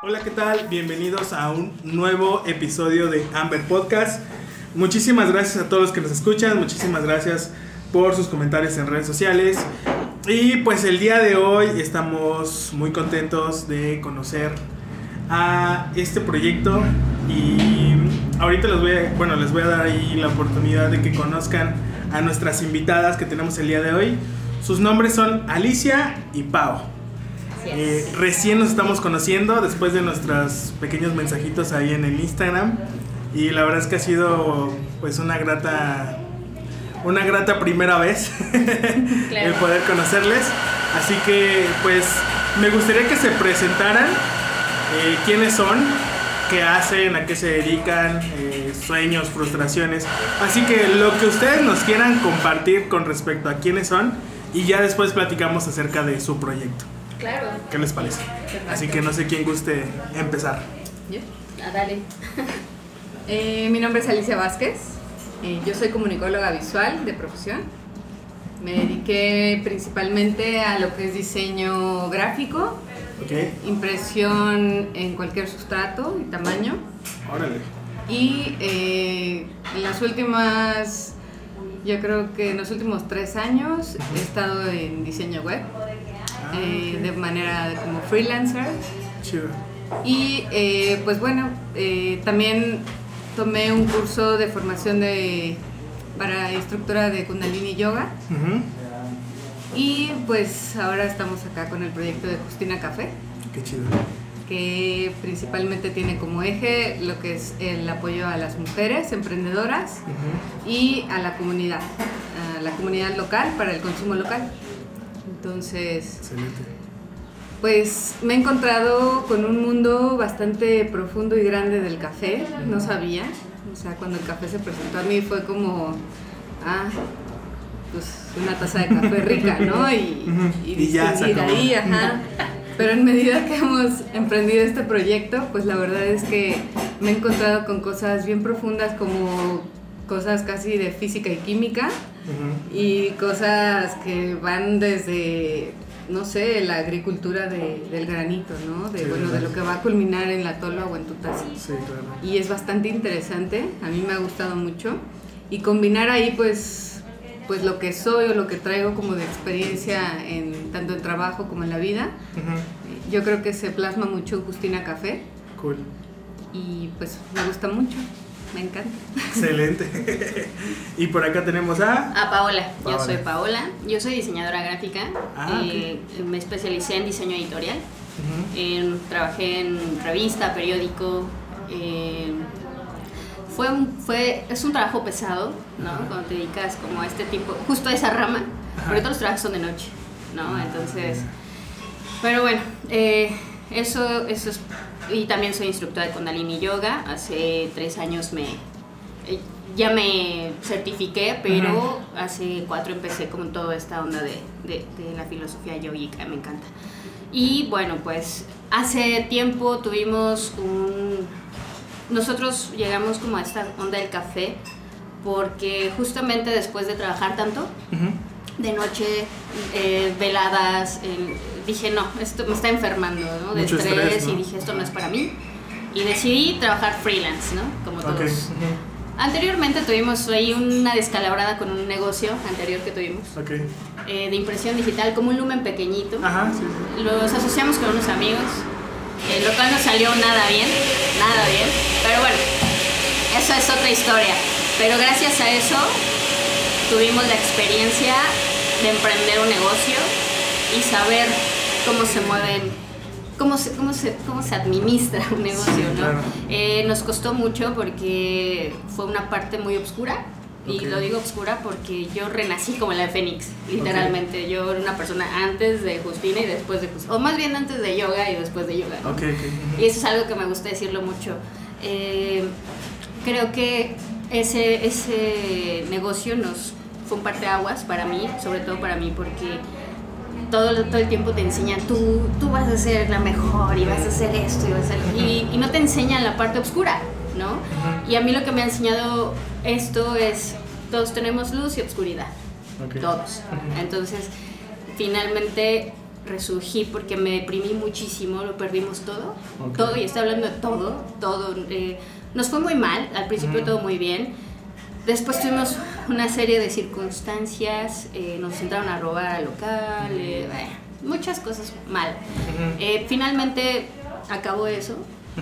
Hola, ¿qué tal? Bienvenidos a un nuevo episodio de Amber Podcast. Muchísimas gracias a todos los que nos escuchan, muchísimas gracias por sus comentarios en redes sociales. Y pues el día de hoy estamos muy contentos de conocer a este proyecto y ahorita les voy a, bueno, les voy a dar ahí la oportunidad de que conozcan a nuestras invitadas que tenemos el día de hoy. Sus nombres son Alicia y Pau. Eh, recién nos estamos conociendo después de nuestros pequeños mensajitos ahí en el Instagram. Y la verdad es que ha sido pues una grata una grata primera vez el poder conocerles. Así que pues me gustaría que se presentaran eh, quiénes son qué hacen a qué se dedican eh, sueños frustraciones. Así que lo que ustedes nos quieran compartir con respecto a quiénes son y ya después platicamos acerca de su proyecto Claro. ¿Qué les parece? Así que no sé quién guste empezar. ¿Yo? Ah, dale. Eh, mi nombre es Alicia Vázquez. Eh, yo soy comunicóloga visual de profesión. Me dediqué principalmente a lo que es diseño gráfico, Ok. impresión en cualquier sustrato y tamaño. Órale. Y eh, en las últimas, yo creo que en los últimos tres años he estado en diseño web eh, de manera como freelancer. Chido. Y eh, pues bueno, eh, también tomé un curso de formación de, para instructora de Kundalini Yoga. Y pues ahora estamos acá con el proyecto de Justina Café, Qué chido. que principalmente tiene como eje lo que es el apoyo a las mujeres emprendedoras y a la comunidad, a la comunidad local para el consumo local. Entonces, Excelente. Pues me he encontrado con un mundo bastante profundo y grande del café, no sabía. O sea, cuando el café se presentó a mí fue como, ah, pues una taza de café rica, ¿no? Y, y Y ya se acabó. ahí, ajá. Pero en medida que hemos emprendido este proyecto, pues la verdad es que me he encontrado con cosas bien profundas como cosas casi de física y química y cosas que van desde no sé la agricultura de- del granito no de Sí, bueno de lo que va a culminar en la tola o en tu taza. Sí, claro. y es bastante interesante a mí me ha gustado mucho. Y combinar ahí pues pues lo que soy o lo que traigo como de experiencia en tanto en trabajo como en la vida yo creo que se plasma mucho en Justina Café. Cool. y pues me gusta mucho me encanta Excelente. y por acá tenemos a. Ah, Paola. Paola. Yo soy Paola. Yo soy diseñadora gráfica. Ah, Eh, Me especialicé en diseño editorial. Trabajé en revista, periódico. eh, fue, un- fue, es un trabajo pesado, ¿no? Cuando te dedicas como a este tipo, justo a esa rama. Ajá. Porque todos los trabajos son de noche, ¿no? Ah, Entonces, pero bueno, eh, eso, eso es. Y también soy instructora de Kundalini Yoga. Hace tres años me. eh, ya me certifiqué, pero hace cuatro empecé con toda esta onda de, de, de la filosofía yogica, me encanta. Y bueno, pues hace tiempo tuvimos un... Nosotros llegamos como a esta onda del café porque justamente después de trabajar tanto, de noche, eh, veladas, eh, dije, no, esto me está enfermando, ¿no? De estrés, estrés, ¿no? y dije, esto no es para mí. Y decidí trabajar freelance, ¿no? Como todos. Ujú. Anteriormente tuvimos ahí una descalabrada con un negocio anterior que tuvimos Ok. eh, de impresión digital, como un lumen pequeñito. Ajá. Los asociamos con unos amigos, eh, lo cual no salió nada bien, nada bien. Pero bueno, eso es otra historia. Pero gracias a eso tuvimos la experiencia de emprender un negocio y saber cómo se mueven, cómo se, cómo se, cómo se administra un negocio, Sí, ¿no? claro. Eh, nos costó mucho porque fue una parte muy oscura. Y Ok. lo digo oscura porque yo renací como la de Fénix, literalmente. Yo era una persona antes de Justina y después de Justina. O más bien antes de yoga y después de yoga. ¿no? Ok, ok. Y eso es algo que me gusta decirlo mucho. Eh, creo que ese, ese negocio nos fue un parteaguas para mí, sobre todo para mí, porque todo, el- todo el tiempo te enseñan, tú, tú vas a ser la mejor y vas a hacer esto y vas a hacer... Y, y no te enseñan la parte oscura, ¿no? Y a mí lo que me ha enseñado esto es, todos tenemos luz y oscuridad, todos. Entonces, finalmente resurgí porque me deprimí muchísimo, lo perdimos todo, todo, y estoy hablando de todo, todo. eh, nos fue muy mal, al principio todo muy bien. Después tuvimos una serie de circunstancias, eh, nos entraron a robar al local, eh, muchas cosas mal. Eh, finalmente acabó eso,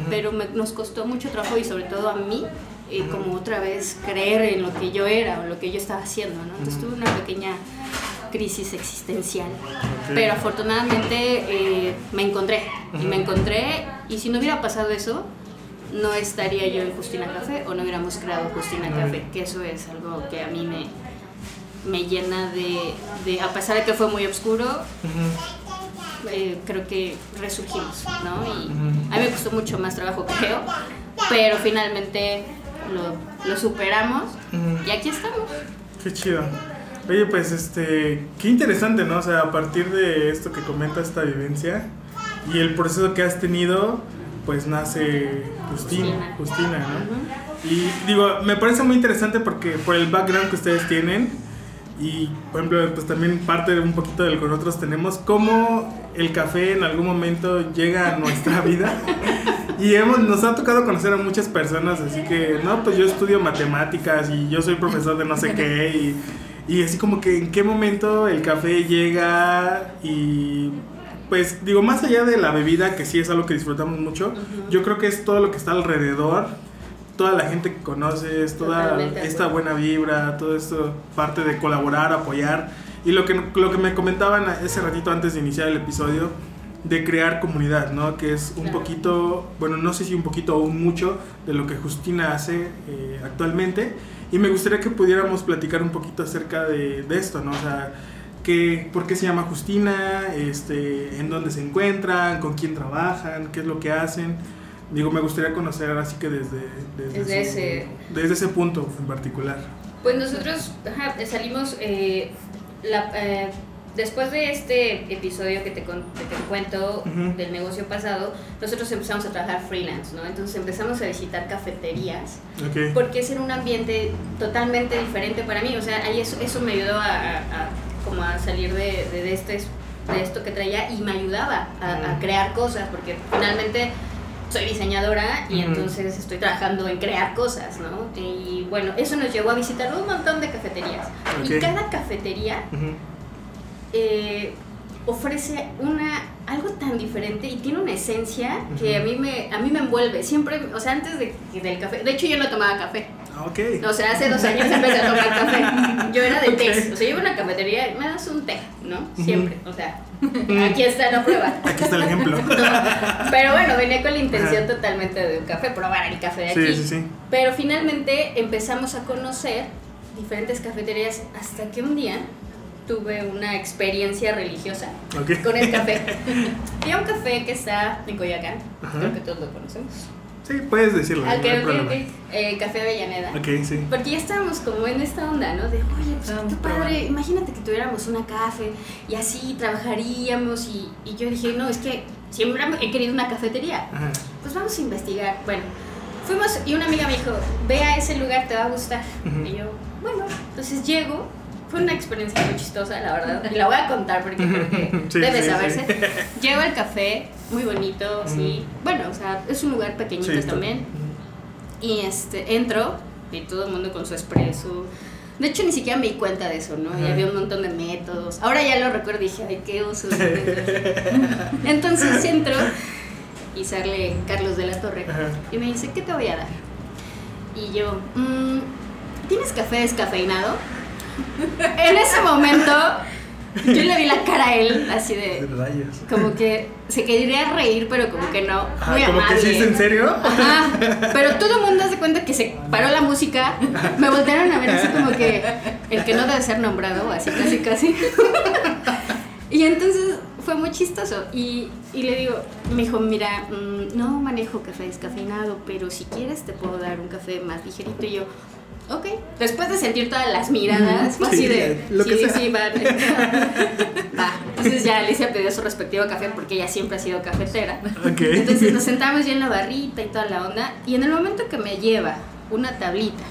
pero me- nos costó mucho trabajo y sobre todo a mí, como otra vez creer en lo que yo era o lo que yo estaba haciendo, ¿no? Entonces tuve una pequeña crisis existencial, pero afortunadamente eh, me encontré y me encontré y si no hubiera pasado eso, no estaría yo en Justina Café o no hubiéramos creado Justina. Café, que eso es algo que a mí me, me llena de, de, a pesar de que fue muy oscuro, eh, creo que resurgimos, ¿no? Y a mí me costó mucho más trabajo, creo, pero finalmente lo, lo superamos y aquí estamos. Qué chido. Oye, pues este, qué interesante, ¿no? O sea, a partir de esto que comenta esta vivencia y el proceso que has tenido, pues nace Justina, Justina. ¿no? Y digo, me parece muy interesante porque por el background que ustedes tienen y, por ejemplo, pues también parte de un poquito de lo que nosotros tenemos, cómo el café en algún momento llega a nuestra vida. Y hemos, nos ha tocado conocer a muchas personas, así que, no, pues yo estudio matemáticas y yo soy profesor de no sé qué, y, y así como que en qué momento el café llega y, pues digo, más allá de la bebida, que sí es algo que disfrutamos mucho, yo creo que es todo lo que está alrededor, toda la gente que conoces, toda Totalmente esta buena vibra, todo esto, parte de colaborar, apoyar, y lo que, lo que me comentaban ese ratito antes de iniciar el episodio, de crear comunidad, ¿no? Que es un Claro. poquito, bueno, no sé si un poquito o un mucho de lo que Justina hace eh, actualmente. Y me gustaría que pudiéramos platicar un poquito acerca de, de esto, ¿no? O sea, que, ¿por qué se llama Justina? Este, ¿En dónde se encuentran? ¿Con quién trabajan? ¿Qué es lo que hacen? Digo, me gustaría conocer así que desde, desde, Desde su- ese- desde ese punto en particular. Pues nosotros ajá, salimos eh, la- eh, después de este episodio que te, con- que te cuento Ujú. del negocio pasado, nosotros empezamos a trabajar freelance, ¿no? Entonces empezamos a visitar cafeterías Ok. porque es en un ambiente totalmente diferente para mí, o sea, ahí eso, eso me ayudó a, a- a como a salir de, de, de este, de esto que traía y me ayudaba a, crear cosas porque finalmente soy diseñadora y entonces estoy trabajando en crear cosas, ¿no? Y bueno, eso nos llevó a visitar un montón de cafeterías. Y cada cafetería eh, ofrece una algo tan diferente y tiene una esencia que a mí me a mí me envuelve. Siempre, o sea, antes de, del café, de hecho yo no tomaba café. Ah, Ok. O sea, hace dos años empecé a tomar café. Yo era de Ok. té. O sea, yo iba a una cafetería y me das un té, ¿no? Siempre. O sea, aquí está la prueba. Aquí está el ejemplo. Pero bueno, venía con la intención totalmente de un café, probar el café de Sí, aquí. sí, sí. Pero finalmente empezamos a conocer diferentes cafeterías hasta que un día tuve una experiencia religiosa con el café. Fui a un café que está en Coyoacán, Ajá. creo que todos lo conocemos. Sí, puedes decirlo. No ok, hay ok, problema. ok. Eh, café Avellaneda. Ok, sí. Porque ya estábamos como en esta onda, ¿no? De, oye, pues Estábamos qué padre, imagínate que tuviéramos una café y así trabajaríamos. Y, y yo dije, no, es que siempre he querido una cafetería. Ajá. Pues vamos a investigar. Bueno, fuimos y una amiga me dijo, ve a ese lugar, te va a gustar. Y yo, bueno, entonces llego. Fue una experiencia muy chistosa, la verdad. Y la voy a contar porque creo que Sí, debe sí, saberse. sí. Llego al café, muy bonito, sí. Bueno, o sea, es un lugar pequeñito también. Y este, entro y todo el mundo con su espresso. De hecho, ni siquiera me di cuenta de eso, ¿no? Y había un montón de métodos. Ahora ya lo recuerdo y dije, ay, qué uso. Entonces entro y sale Carlos de la Torre Ajá. y me dice, ¿qué te voy a dar? Y yo, "Mm, ¿tienes café descafeinado? En ese momento, yo le vi la cara a él, así de, Rayos. como que se quería reír, pero como que no. Ah, Muy como amable. que sí, ¿es en serio? Ajá, pero todo el mundo hace cuenta que se paró la música, me voltearon a ver así como que el que no debe ser nombrado, así casi casi. Y entonces fue muy chistoso y, y le digo, me dijo, mira, mm, no manejo café descafeinado, pero si quieres te puedo dar un café más ligerito y yo... Ok, después de sentir todas las miradas, fue así Sí, de. lo sí, que sí, sea. sí, va. va. Entonces ya Alicia pidió su respectivo café porque ella siempre ha sido cafetera. Ok. Entonces nos sentamos ya en la barrita y toda la onda. Y en el momento que me lleva una tablita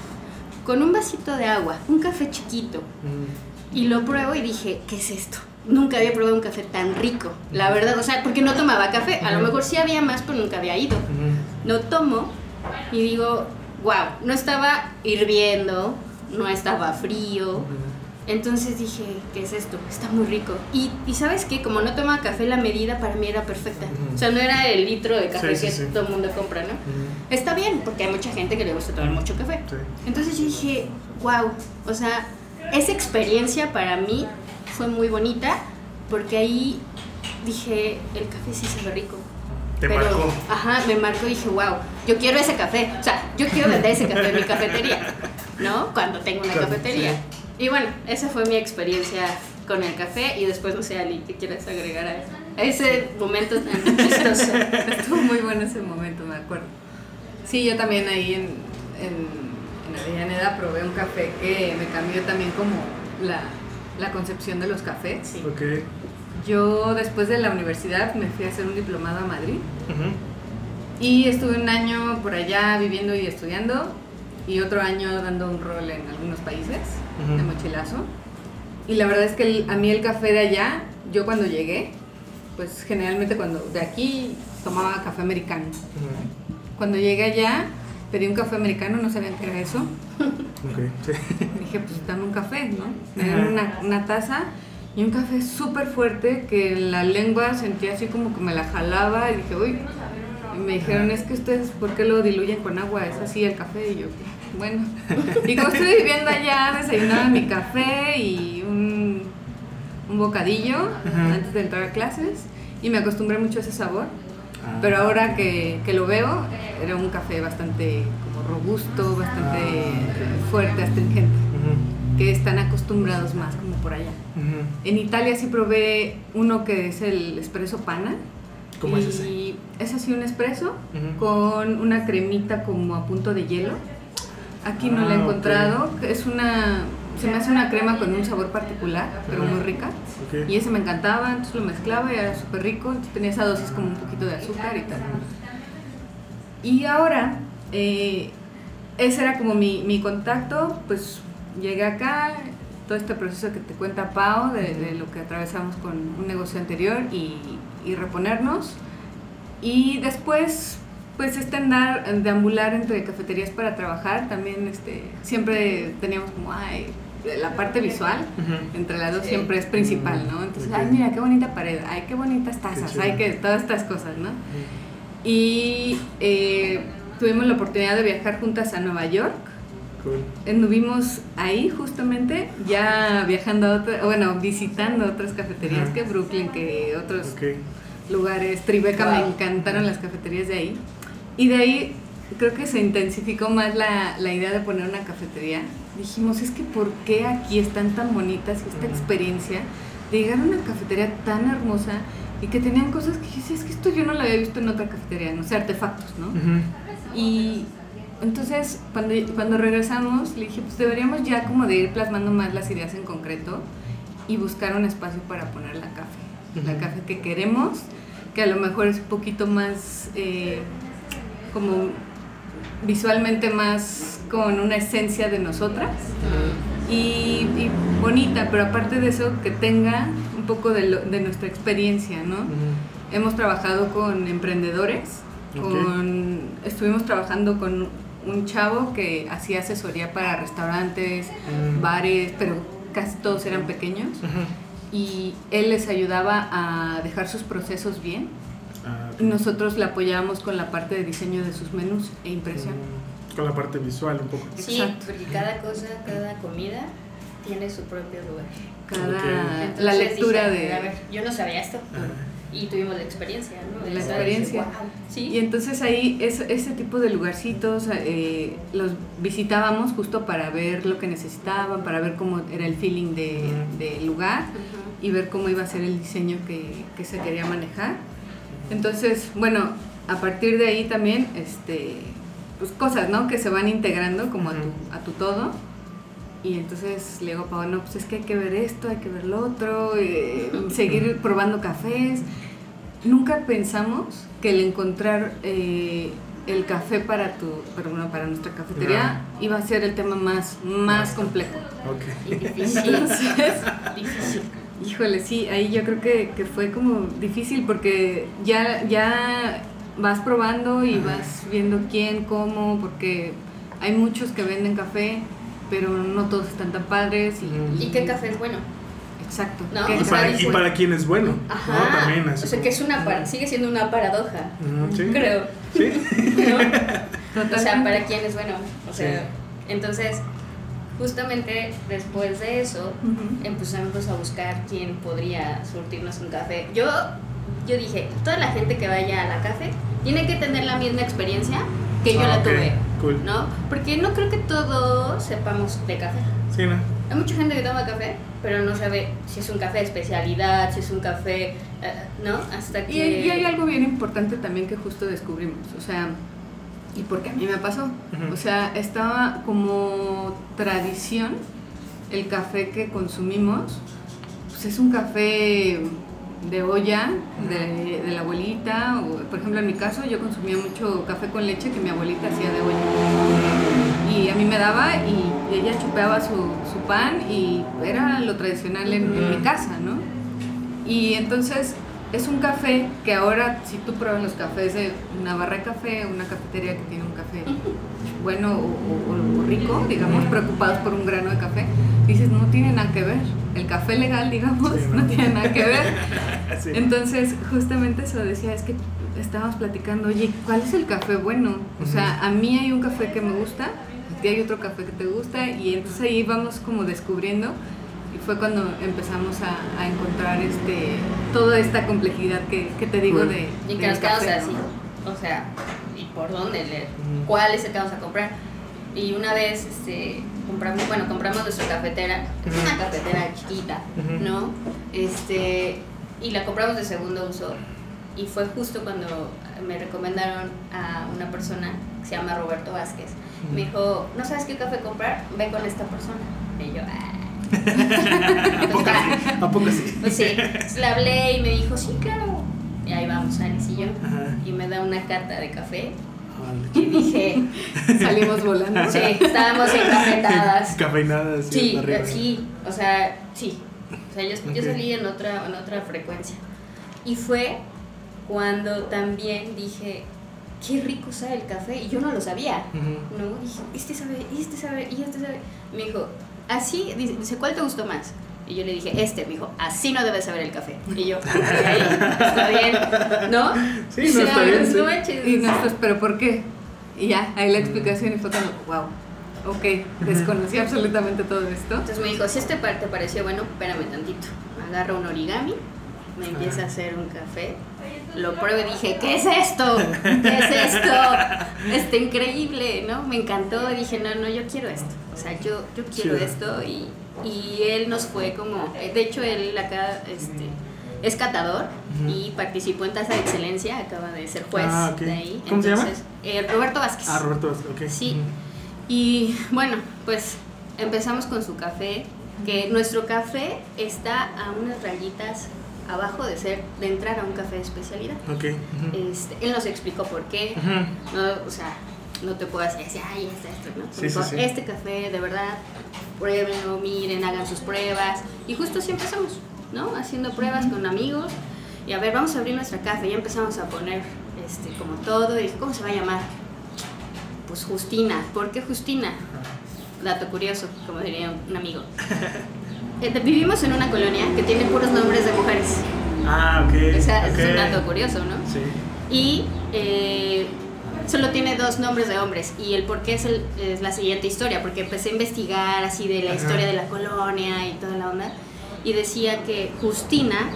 con un vasito de agua, un café chiquito, Mm. y lo pruebo y dije, ¿qué es esto? nunca había probado un café tan rico, la verdad, o sea, porque no tomaba café, a lo mejor sí había más, pero nunca había ido. No tomo y digo, wow, no estaba hirviendo, no estaba frío. Entonces dije, ¿qué es esto? Está muy rico. Y, y sabes qué, como no tomaba café, la medida para mí era perfecta. O sea, no era el litro de café Sí, sí, que sí. todo el mundo compra, ¿no? Está bien, porque hay mucha gente que le gusta tomar mucho café. Entonces yo dije, wow, o sea, esa experiencia para mí fue muy bonita, porque ahí dije, el café sí sabe rico. Te Pero, marcó. Ajá, me marcó y dije, wow, yo quiero ese café. O sea, yo quiero vender ese café en mi cafetería, ¿no? Cuando tengo una Claro, cafetería. sí. Y bueno, esa fue mi experiencia con el café y después, no sé, Ali, ¿qué quieres agregar a, a ese momento tan chistoso? Estuvo muy bueno ese momento, me acuerdo. Sí, yo también ahí en, en, en Avellaneda probé un café que me cambió también como la, la concepción de los cafés. Sí. Ok. Yo después de la universidad me fui a hacer un diplomado a Madrid y estuve un año por allá viviendo y estudiando y otro año dando un rol en algunos países de mochilazo. Y la verdad es que el- a mí el café de allá, yo cuando llegué, pues generalmente cuando de aquí tomaba café americano. Cuando llegué allá, pedí un café americano, no sabían qué era eso. Ok, sí. Dije, pues dame un café, ¿no? Me dieron una, una taza y un café súper fuerte que la lengua sentía así como que me la jalaba y dije, uy. Y me dijeron, es que ustedes, ¿por qué lo diluyen con agua? Es así el café. Y yo, bueno. Y como estoy viviendo allá, desayunaba mi café y un, un bocadillo Ajá. antes de entrar a clases y me acostumbré mucho a ese sabor. Ah. Pero ahora que, que lo veo, era un café bastante como robusto, bastante Ah. fuerte, astringente, Que están acostumbrados más como por allá. Ujú. En Italia sí probé uno que es el espresso pana. ¿Cómo y es ese? es así un espresso con una cremita como a punto de hielo. Aquí no Ah, la he ok. encontrado. Es una, se me hace una crema con un sabor particular, pero muy rica. Y ese me encantaba, entonces lo mezclaba y era súper rico. Tenía esa dosis como un poquito de azúcar y tal. Y ahora, eh, ese era como mi, mi contacto, pues llegué acá, todo este proceso que te cuenta Pau, de, de lo que atravesamos con un negocio anterior y, y reponernos. Y después, pues este andar, deambular entre cafeterías para trabajar, también este, siempre teníamos como, ay, la parte visual, entre las dos Sí. siempre es principal, ¿no? Entonces, ay, mira, qué bonita pared, ay, qué bonitas tazas, chido. ay, que todas estas cosas, ¿no? Y eh, tuvimos la oportunidad de viajar juntas a Nueva York. Cool. Anduvimos ahí justamente, ya viajando a otra, bueno, visitando otras cafeterías Ajá. que Brooklyn, que otros Ok. lugares. Tribeca me Wow. encantaron las cafeterías de ahí. Y de ahí creo que se intensificó más la, la idea de poner una cafetería. Dijimos, es que ¿por qué aquí están tan bonitas y esta experiencia de llegar a una cafetería tan hermosa y que tenían cosas que dije, es que esto yo no lo había visto en otra cafetería, no sé, artefactos, ¿no? Ujú. Y entonces cuando, cuando regresamos le dije, pues deberíamos ya como de ir plasmando más las ideas en concreto y buscar un espacio para poner la café. La Ujú. café que queremos, que a lo mejor es un poquito más eh, como visualmente más con una esencia de nosotras y, y bonita, pero aparte de eso que tenga un poco de, lo- de nuestra experiencia, ¿no? Hemos trabajado con emprendedores, con, estuvimos trabajando con un chavo que hacía asesoría para restaurantes, Mm. bares, pero casi todos eran pequeños Ujú. y él les ayudaba a dejar sus procesos bien Ah, ok. y nosotros le apoyábamos con la parte de diseño de sus menús e impresión. Mm, Con la parte visual un poco. Sí, Exacto. porque cada cosa, cada comida tiene su propio lugar. Cada, Ok. Entonces la lectura dije, a de... ver, yo no sabía esto. Y tuvimos la experiencia, ¿no? La De experiencia. Sí. Y entonces ahí es, ese tipo de lugarcitos eh, los visitábamos justo para ver lo que necesitaban, para ver cómo era el feeling de- del lugar Ujú. y ver cómo iba a ser el diseño que, que se quería manejar. Entonces, bueno, a partir de ahí también, este, pues cosas, ¿no? Que se van integrando como a, Ujú. tu, a tu todo. Y entonces le digo a Pau, no, pues es que hay que ver esto, hay que ver lo otro, eh, seguir probando cafés. Nunca pensamos que el encontrar eh, el café para tu, pero bueno, para nuestra cafetería iba a ser el tema más, más complejo. Ok. Y difícil. Entonces, difícil. Híjole, sí, ahí yo creo que, que fue como difícil porque ya, ya vas probando y vas viendo quién, cómo, porque hay muchos que venden café, pero no todos están tan padres. Y, ¿Y qué café es bueno? Exacto. No, ¿qué Y para, y quién es bueno. Ajá. ¿no? También así o sea, que es una par- sigue siendo una paradoja, sí. creo. Sí. ¿no? O sea, para quién es bueno. O sea, Sí. entonces, justamente después de eso, empezamos a buscar quién podría surtirnos un café. Yo, yo dije, toda la gente que vaya a la café tiene que tener la misma experiencia que yo Ah, la tuve, cool. ¿no? Porque no creo que todos sepamos de café. Sí, ¿no? Hay mucha gente que toma café, pero no sabe si es un café de especialidad, si es un café, eh, ¿no? Hasta Y, que... y hay algo bien importante también que justo descubrimos, o sea, y porque a mí me pasó, Ujú. o sea, estaba como tradición el café que consumimos, pues es un café de olla, de, de la abuelita, o por ejemplo en mi caso yo consumía mucho café con leche que mi abuelita hacía de olla. Y a mí me daba y ella chupeaba su, su pan y era lo tradicional en, en mi casa, ¿no? Y entonces es un café que ahora, si tú pruebas los cafés de una barra de café, una cafetería que tiene un café bueno o, o- o rico, digamos, preocupados por un grano de café, dices, no tiene nada que ver. El café legal, digamos, Sí, no. ¿no? tiene nada que ver. Sí. Entonces, justamente eso decía, es que estábamos platicando, oye, ¿cuál es el café bueno? O sea, a mí hay un café que me gusta, a ti hay otro café que te gusta, y entonces ahí vamos como descubriendo, y fue cuando empezamos a, a encontrar este toda esta complejidad que, que te digo de... Y que del nos quedamos así. ¿no? O sea, ¿y por dónde leer? ¿Cuál es el que vamos a comprar? Y una vez este, compramos, bueno, compramos nuestra cafetera, es una cafetera chiquita. ¿no? Este, y la compramos de segundo uso. Y fue justo cuando me recomendaron a una persona que se llama Roberto Vázquez. Me dijo, ¿no sabes qué café comprar? Ve con esta persona. Y yo, ah. ¿A poco sí? ¿A poco sí? Pues sí, Entonces le hablé y me dijo, sí, claro. Y ahí vamos, Alice y yo. Y me da una cata de café. Y dije, Salimos volando. sí, estábamos encafetadas. Cafeinadas. Sí, arriba. sí, o sea, sí. O sea, yo, yo salí en otra, en otra frecuencia. Y fue cuando también dije, qué rico sabe el café. Y yo no lo sabía. No, dije, este sabe, y este sabe, y este sabe. Me dijo, así, dice, ¿cuál te gustó más? Y yo le dije, este, me dijo, así no debe saber el café. Y yo, está bien, ¿no? Sí, no, está bien, no sí. manches. Y nosotros, ¿pero por qué? Y ya, ahí la explicación y fue como, wow, ok, desconocí absolutamente todo esto. Entonces me dijo, si este par te pareció bueno, espérame tantito. Agarra un origami, me empieza a hacer un café, lo pruebo y dije, ¿qué es esto? ¿Qué es esto? Está increíble, ¿no? Me encantó y dije, no, no, yo quiero esto. O sea, yo, yo quiero Chido. esto y, y él nos fue como, de hecho él acá este, es catador Ujú. y participó en Taza de Excelencia, acaba de ser juez Ah, ok. de ahí. ¿Cómo se llama? Entonces, eh, Roberto Vázquez. Ah, Roberto Vázquez, ok. Sí. Ujú. Y bueno, pues empezamos con su café, que nuestro café está a unas rayitas abajo de ser de entrar a un café de especialidad. Ok. ujú. Este, él nos explicó por qué. No, o sea, no te puedo decir, así, ay, este, este, ¿no? Sí, Dijo, sí, sí. Este café, de verdad, pruébenlo, miren, hagan sus pruebas. Y justo así empezamos, ¿no? Haciendo pruebas con amigos. Y a ver, vamos a abrir nuestra café. Ya empezamos a poner este, como todo. Y dije, ¿cómo se va a llamar? Pues Justina. ¿Por qué Justina? Dato curioso, como diría un amigo. Eh, vivimos en una colonia que tiene puros nombres de mujeres. Ah, ok. O sea, es un dato curioso, ¿no? Sí. Y eh, solo tiene dos nombres de hombres. Y el por qué es, el- es la siguiente historia, porque empecé a investigar así de la Ajá. historia de la colonia y toda la onda. Y decía que Justina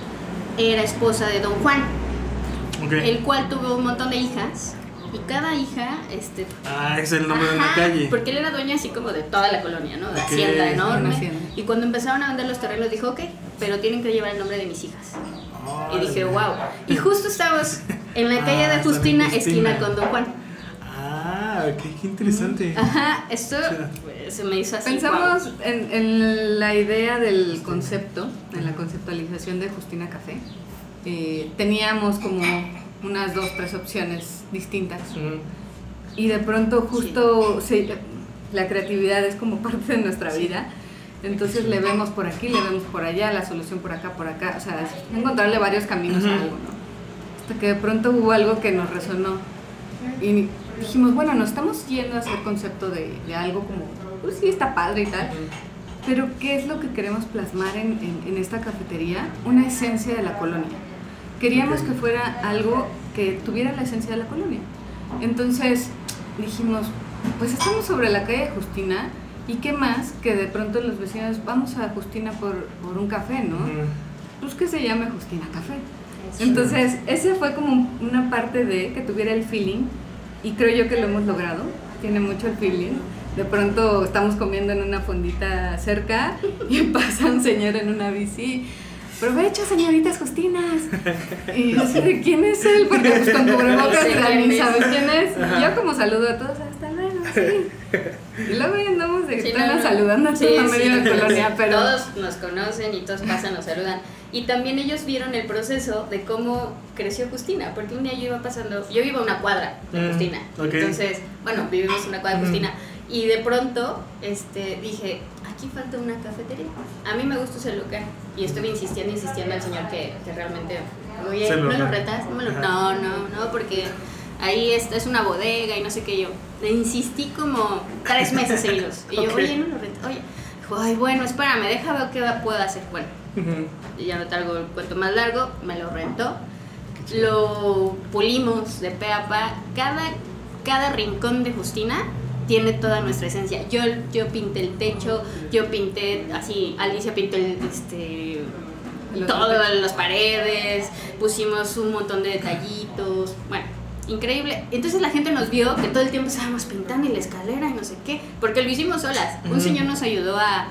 era esposa de Don Juan, Ok. el cual tuvo un montón de hijas. Y cada hija, este... Ah, es el nombre de una calle. Porque él era dueño así como de toda la colonia, ¿no? De hacienda enorme. Y cuando empezaron a vender los terrenos dijo, ok, pero tienen que llevar el nombre de mis hijas. Y dije, wow. Y justo estábamos en la calle Ah, de Justina, Justina. esquina con Don Juan. Ah, qué interesante. Ajá, esto pues, se me hizo así. Pensamos guau. en, en la idea del concepto, en la conceptualización de Justina Café. Eh, teníamos como unas dos, tres opciones distintas. Ujú. Y de pronto justo se- la creatividad es como parte de nuestra vida. Entonces le vemos por aquí, le vemos por allá, la solución por acá, por acá. O sea, encontrarle varios caminos Ujú. a algo, ¿no? Hasta que de pronto hubo algo que nos resonó. Y dijimos, bueno, nos estamos yendo a hacer concepto de, de algo como, pues sí, está padre y tal. Pero ¿qué es lo que queremos plasmar en, en- en esta cafetería? Una esencia de la colonia. Queríamos que fuera algo que tuviera la esencia de la colonia. Entonces dijimos, pues estamos sobre la calle Justina y qué más que de pronto los vecinos vamos a Justina por, por un café, ¿no? Ujú. Pues que se llame Justina Café. Entonces, ese fue como una parte de que tuviera el feeling y creo yo que lo hemos logrado. Tiene mucho el feeling. De pronto estamos comiendo en una fondita cerca y pasa un señor en una bici. Provecho, señoritas Justinas. Y yo sé de quién es él, porque pues con cubrebocas Sí, ya ¿quién ni es? sabes quién es. Y Ajá. yo como saludo a todos, hasta luego, sí. Y luego ahí andamos de Sí, no, no. saludando a Sí, toda sí. medio de colonia, pero... Todos nos conocen y todos pasan, nos saludan. Y también ellos vieron el proceso de cómo creció Justina, porque un día yo iba pasando, yo vivo a una cuadra de Mm, Justina, ok. entonces, bueno, vivimos en una cuadra de Mm. Justina, y de pronto este, dije, aquí falta una cafetería. A mí me gusta ese lugar, y estuve insistiendo, insistiendo al señor que, que realmente, oye, ¿no lo re- retas? No, no, no, porque ahí es, es una bodega y no sé qué yo. Le insistí como tres meses seguidos. Y yo, oye, no lo retas, oye. Dijo, ay, bueno, espérame, deja ver qué puedo hacer. Bueno, ya no te hago el cuento más largo, me lo rentó. Lo pulimos de pe a pa. Cada, cada rincón de Justina tiene toda nuestra esencia. Yo, yo pinté el techo, yo pinté así, Alicia pintó el, este, Los todas las paredes, pusimos un montón de detallitos, bueno, increíble. Entonces la gente nos vio que todo el tiempo estábamos pintando y la escalera y no sé qué, porque lo hicimos solas. Un señor nos ayudó a,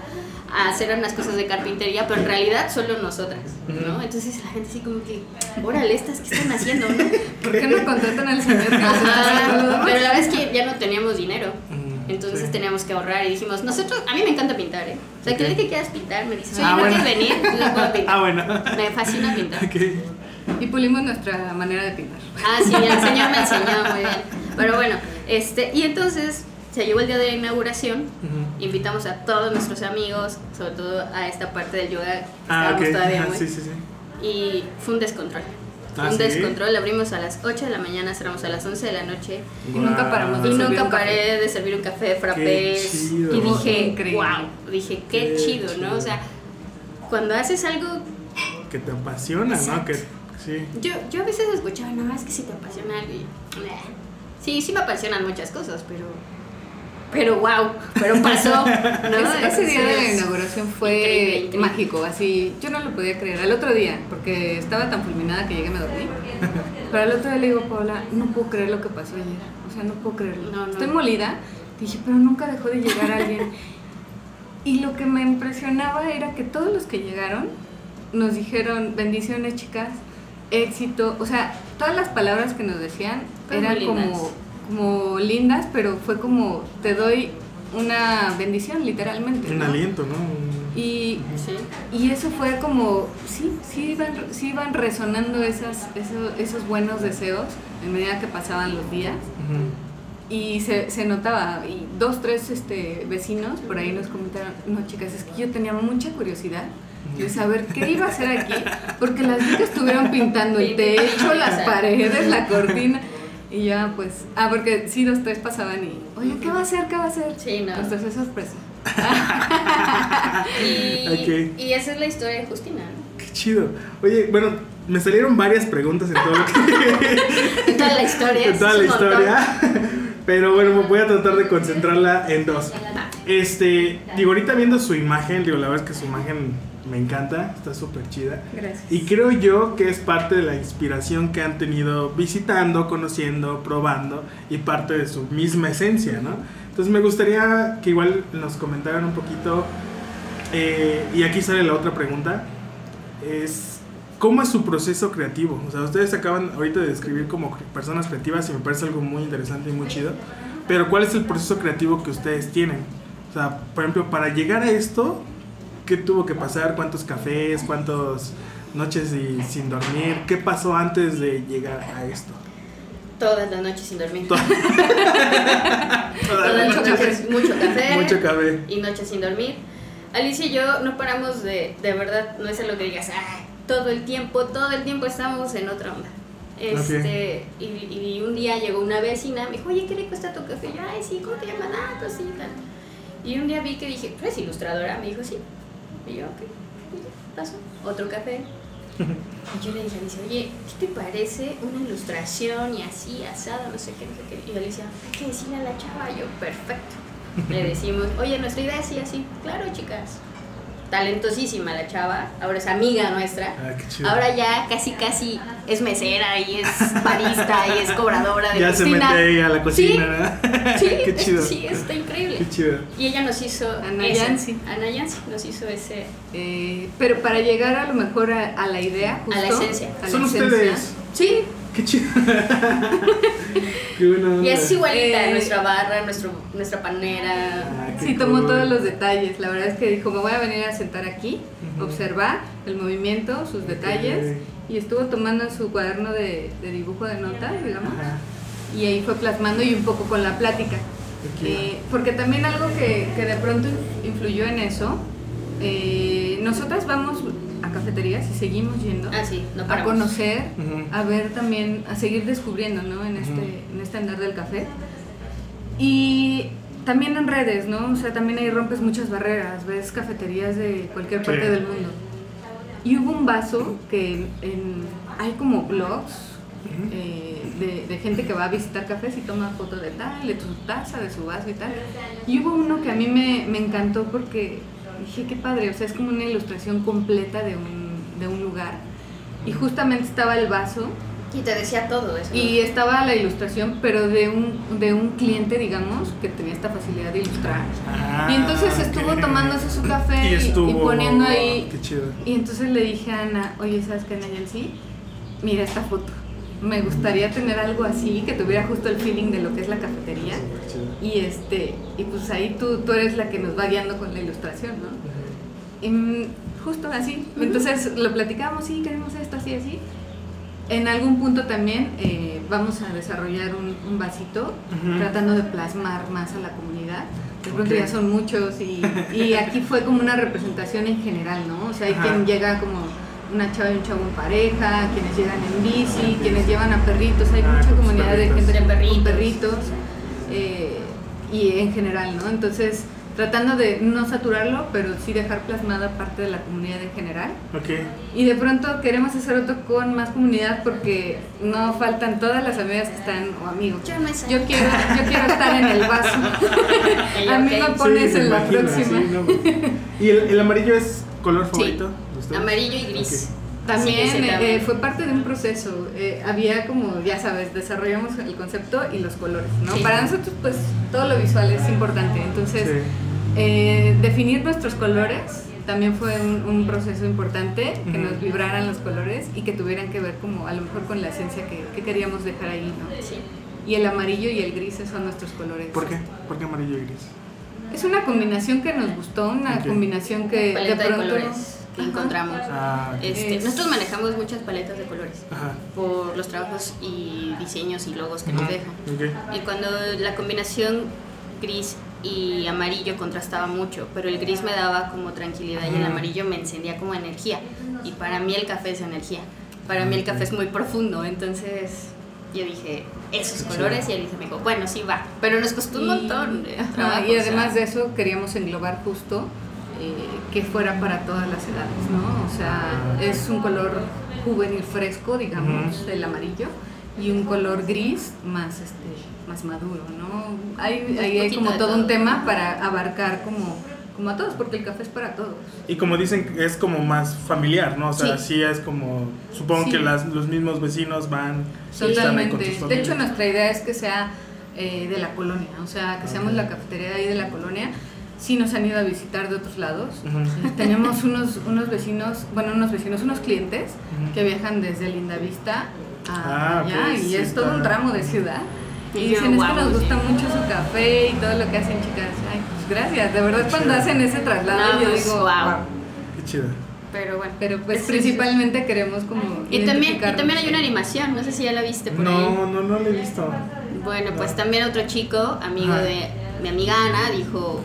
a hacer unas cosas de carpintería, pero en realidad solo nosotras, ¿no? Entonces la gente así como que, órale, estas que están haciendo, ¿no? ¿Por qué no contratan al señor que Ajá, pero la verdad es que ya no teníamos dinero. Entonces sí. teníamos que ahorrar y dijimos, nosotros, a mí me encanta pintar, ¿eh? O sea, que que quieras pintar me dices, oye, Ah, ¿no bueno. quieres venir? Pintar. Ah, bueno. Me fascina pintar. Ok. Y pulimos nuestra manera de pintar. Ah, sí, el señor me enseñó muy bien. Pero bueno, este, y entonces se llegó el día de la inauguración. Ujú. Invitamos a todos nuestros amigos, sobre todo a esta parte del yoga que Ah, estábamos ok. todavía Ajá, muy. Sí, sí, sí. Y fue un descontrol. Ah, un ¿sí? descontrol. Abrimos a las 8 de la mañana, cerramos a las 11 de la noche. Y nunca paramos de Y nunca paré de servir un café frappés. chido. Y dije, Increíble. wow, dije, qué, Qué chido, ¿no? chido. O sea, cuando haces algo Que te apasiona, ¿no? Exacto. Que, sí. Yo, yo a veces escuchaba, no, es que si te apasiona algo. Sí, sí me apasionan muchas cosas, pero... Pero wow, pero pasó, ¿no? Ese, ese día de la inauguración fue increíble, increíble. mágico, así, yo no lo podía creer. Al otro día, porque estaba tan fulminada que llegué y me dormí. Pero al otro día le digo, Paula, no puedo creer lo que pasó ayer. O sea, no puedo creerlo. No, no. Estoy molida. Dije, pero nunca dejó de llegar alguien. Y lo que me impresionaba era que todos los que llegaron nos dijeron, bendiciones chicas, éxito. O sea, todas las palabras que nos decían Fueron eran como, lindas. como lindas, pero fue como, te doy una bendición, literalmente. Un ¿no? aliento, ¿no? Y, Sí. y eso fue como, sí, sí iban, sí iban resonando esas, esos, esos buenos deseos en medida que pasaban los días. Y se, se notaba, y dos, tres este, vecinos por ahí nos comentaron, no chicas, es que yo tenía mucha curiosidad de saber qué iba a hacer aquí, porque las vi que estuvieron pintando el techo, las paredes, la cortina, y ya pues, ah, porque sí, dos, tres pasaban y, oye, ¿qué va a hacer? ¿Qué va a hacer? Sí, no. Pues es sorpresa. Y, y esa es la historia de Justina, ¿no? Qué chido. Oye, bueno, me salieron varias preguntas en todo lo que. En toda la historia. en toda la historia. Pero bueno, voy a tratar de concentrarla en dos. Este, digo, ahorita viendo su imagen, digo, la verdad es que su imagen me encanta, está súper chida. Gracias. Y creo yo que es parte de la inspiración que han tenido visitando, conociendo, probando y parte de su misma esencia, ¿no? Entonces me gustaría que igual nos comentaran un poquito, eh, y aquí sale la otra pregunta, es ¿cómo es su proceso creativo? O sea, ustedes acaban ahorita de describir como personas creativas y me parece algo muy interesante y muy chido, pero ¿cuál es el proceso creativo que ustedes tienen? O sea, por ejemplo, para llegar a esto, ¿qué tuvo que pasar? ¿Cuántos cafés? ¿Cuántas noches y sin dormir? ¿Qué pasó antes de llegar a esto? Todas las noches sin dormir. Todas Todas las noches, mucho café. Mucho café. y noches sin dormir. Alicia y yo no paramos de, de verdad, no es lo que digas, "Ay, todo el tiempo, todo el tiempo estamos en otra onda. Este, y, y un día llegó una vecina, me dijo, oye, ¿qué rico está tu café? Y yo, ay, sí, ¿cómo te llamas? Ah, pues sí, tal. Y un día vi que dije, ¿tú eres ilustradora? Me dijo, sí. Y yo, ok, pasó, otro café. Y yo le dije a Alicia, oye, ¿qué te parece una ilustración y así, asada, no sé qué, no sé qué? Y Alicia, hay que decirle a la chava, yo, perfecto. Le decimos, oye, nuestra idea es así, así. Claro, chicas. Talentosísima la chava, ahora es amiga nuestra. Ah, qué chido. Ahora ya casi, casi es mesera y es barista y es cobradora de ya se cocina. mete ahí a la cocina, Sí, ¿verdad? Sí, qué chido. sí, está increíble. Qué chido. Y ella nos hizo. Ana ese- Yancy. Ana Yancy nos hizo ese. Eh, pero para llegar a lo mejor a, a la idea, justo, A la esencia. a la Son esencia, ustedes. Sí, Qué chido. qué buena y es igualita Eh, nuestra barra, nuestro, nuestra panera. Ah, Sí, tomó todos los detalles. La verdad es que dijo, me voy a venir a sentar aquí, observar el movimiento, sus detalles. Y estuvo tomando en su cuaderno de, de dibujo de notas, digamos. Ajá. Y ahí fue plasmando y un poco con la plática. Eh, porque también algo que, que de pronto influyó en eso, eh, nosotras vamos a cafeterías y seguimos yendo Ah, sí, no a conocer, Ujú. a ver también, a seguir descubriendo, ¿no? En este, Ujú. en este andar del café. Y también en redes, ¿no? O sea, también ahí rompes muchas barreras, ves cafeterías de cualquier parte Sí. del mundo. Y hubo un vaso que en- hay como blogs eh, de, de gente que va a visitar cafés y toma foto de tal, de su taza, de su vaso y tal. Y hubo uno que a mí me, me encantó porque dije, qué padre, o sea, es como una ilustración completa de un, de un lugar. Y justamente estaba el vaso Y te decía todo eso. y estaba la ilustración, pero de un, de un cliente, digamos, que tenía esta facilidad de ilustrar. Ah, y entonces estuvo qué- tomándose su café y, y, estuvo, y poniendo ahí Qué chido. y entonces le dije a Ana, oye, ¿sabes qué, Ana Yancy? Mira esta foto. Me gustaría tener algo así, que tuviera justo el feeling de lo que es la cafetería. Y este y pues ahí tú, tú eres la que nos va guiando con la ilustración, ¿no? Y, mm, justo así. Entonces lo platicamos, sí, queremos esto, así, así. En algún punto también eh, vamos a desarrollar un, un vasito tratando de plasmar más a la comunidad. De pronto ya son muchos y, y aquí fue como una representación en general, ¿no? O sea, hay Ajá. quien llega como una chava y un chavo en pareja, quienes llegan en bici, quienes llevan a perritos, hay Ah, mucha comunidad de gente con perritos. perritos eh, y en general, ¿no? Entonces, tratando de no saturarlo, pero sí dejar plasmada parte de la comunidad en general. Ok. Y de pronto queremos hacer otro con más comunidad porque no faltan todas las amigas que están, o amigos. Yo no es Yo quiero, yo quiero estar en el vaso. A mí me pones Sí, me en la próxima. sí, no. ¿Y el, el amarillo es color favorito? Amarillo y gris. También Sí, ese eh, también. fue parte de un proceso. Eh, había como, ya sabes, desarrollamos el concepto y los colores, ¿no? Sí. Para nosotros, pues, todo lo visual es importante. Entonces, Sí. eh, definir nuestros colores también fue un, un proceso importante, que nos vibraran los colores y que tuvieran que ver como a lo mejor con la esencia que, que queríamos dejar ahí, ¿no? Sí. Y el amarillo y el gris son nuestros colores. ¿Por qué? ¿Por qué amarillo y gris? Es una combinación que nos gustó, una combinación que de Paleta de pronto... colores que Ajá. encontramos. Ah. Este, Es- Nosotros manejamos muchas paletas de colores Ajá. por los trabajos y diseños y logos que nos Ujú. dejan. Ok. Y cuando la combinación gris y amarillo contrastaba mucho, pero el gris me daba como tranquilidad y el amarillo me encendía como energía. Y para mí el café es energía. Para mí el café es muy profundo, entonces yo dije, esos colores chido. y él dice, me dijo, bueno, sí va, pero nos costó un montón de ajá, trabajo. y o además sea, de eso queríamos englobar justo eh, que fuera para todas las edades, ¿no? O sea, es un color juvenil fresco, digamos, el amarillo, y un color gris más este más maduro, ¿no? Hay, ahí hay como todo un tema para abarcar como, como a todos, porque el café es para todos. Y como dicen, es como más familiar, ¿no? O sea, sí, Sí. es como. Supongo Sí. que las, los mismos vecinos van. ahí con Totalmente. tus De hecho, nuestra idea es que sea eh, de la colonia, o sea, que seamos Ok. la cafetería de ahí de la colonia. Sí nos han ido a visitar de otros lados. Ujú. Eh, Tenemos unos, unos vecinos, bueno, unos vecinos, unos clientes Ujú. que viajan desde Lindavista Ah, a allá ok, y sí es todo está. un tramo de ciudad. Y Y dicen, es que "Guau, nos gusta sí". mucho su café y todo lo que hacen, chicas. Ay, pues gracias. De verdad, Qué cuando chido. hacen ese traslado, No, yo pues, digo, guau. "Guau". Qué chido. Pero bueno. Pero pues principalmente queremos como. Y también, y también hay una animación, no sé si ya la viste por ahí. No, no, no lo he visto. Bueno, pues No. también otro chico, amigo Ajá. de mi amiga Ana, dijo,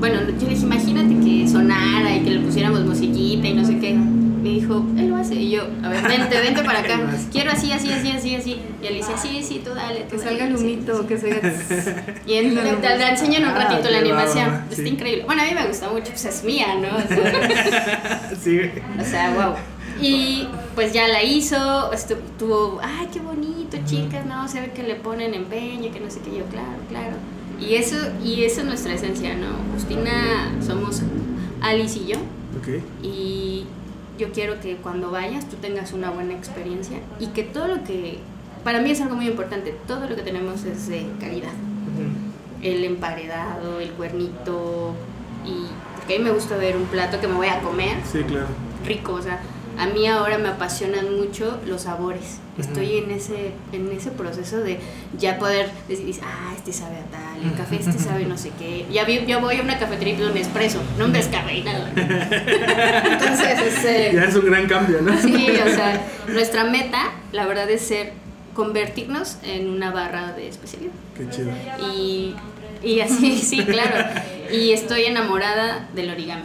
bueno, yo le dije, imagínate que sonara y que le pusiéramos musiquita y no sé qué. Me dijo, él lo hace. Y yo, a ver, vente, vente para acá. Quiero así, así, así, así, así. Y él dice, sí, sí, tú dale. Tú Que dale, salga el humito, sí". que se Y él, te la enseñan un Ah, ratito la animación. Está sí. increíble. Bueno, a mí me gusta mucho, pues es mía, ¿no? O sea, Sí. o sea, wow. Y pues ya la hizo, estu- tuvo, ay, qué bonito, chicas, no, se ve que le ponen empeño, que no sé qué, yo, claro, claro. Y eso, y eso es nuestra esencia, ¿no? Justina, somos Alice y yo, Ok. y yo quiero que cuando vayas tú tengas una buena experiencia y que todo lo que, para mí es algo muy importante, todo lo que tenemos es de calidad. El emparedado, el cuernito, y porque a mí me gusta ver un plato que me voy a comer Sí, claro. rico, o sea, a mí ahora me apasionan mucho los sabores. Estoy en ese en ese proceso de ya poder decir, ah, este sabe a tal, el café este sabe no sé qué. Ya vi, yo voy a una cafetería y pido un espresso, no un descafeinado. Entonces, este, Ya es un gran cambio, ¿no? sí, o sea, nuestra meta, la verdad es ser convertirnos en una barra de especialidad. Qué chido. Y y así, sí, claro. Y estoy enamorada del origami.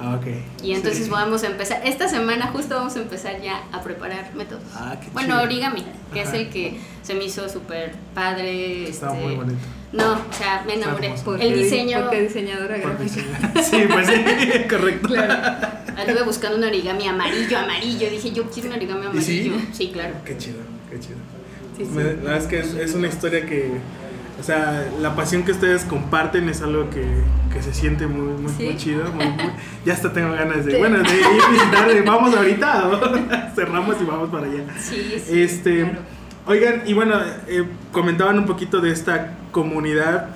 Ah, ok. Y entonces Sí. vamos a empezar, esta semana justo vamos a empezar ya a preparar métodos. Ah, qué bueno, chido. origami, que es Ajá. el que se me hizo súper padre. Está este, muy bonito. No, o sea, me enamoré. Porque, El diseño, Porque diseñadora Porque gráfica. sí. Sí, pues sí, correcto. anduve buscando un origami amarillo, amarillo. Dije, yo quiero un origami ¿Y sí? amarillo. Sí, claro. Qué chido, qué chido. Sí, sí. Me- la verdad es que es, es una historia que, o sea, la pasión que ustedes comparten es algo que, que se siente muy, muy, Sí. muy chido. muy- muy- ya hasta tengo ganas de, bueno, de ir a visitar, vamos ahorita, cerramos y vamos para allá. Sí, sí. Este, claro. oigan, y bueno, eh, comentaban un poquito de esta comunidad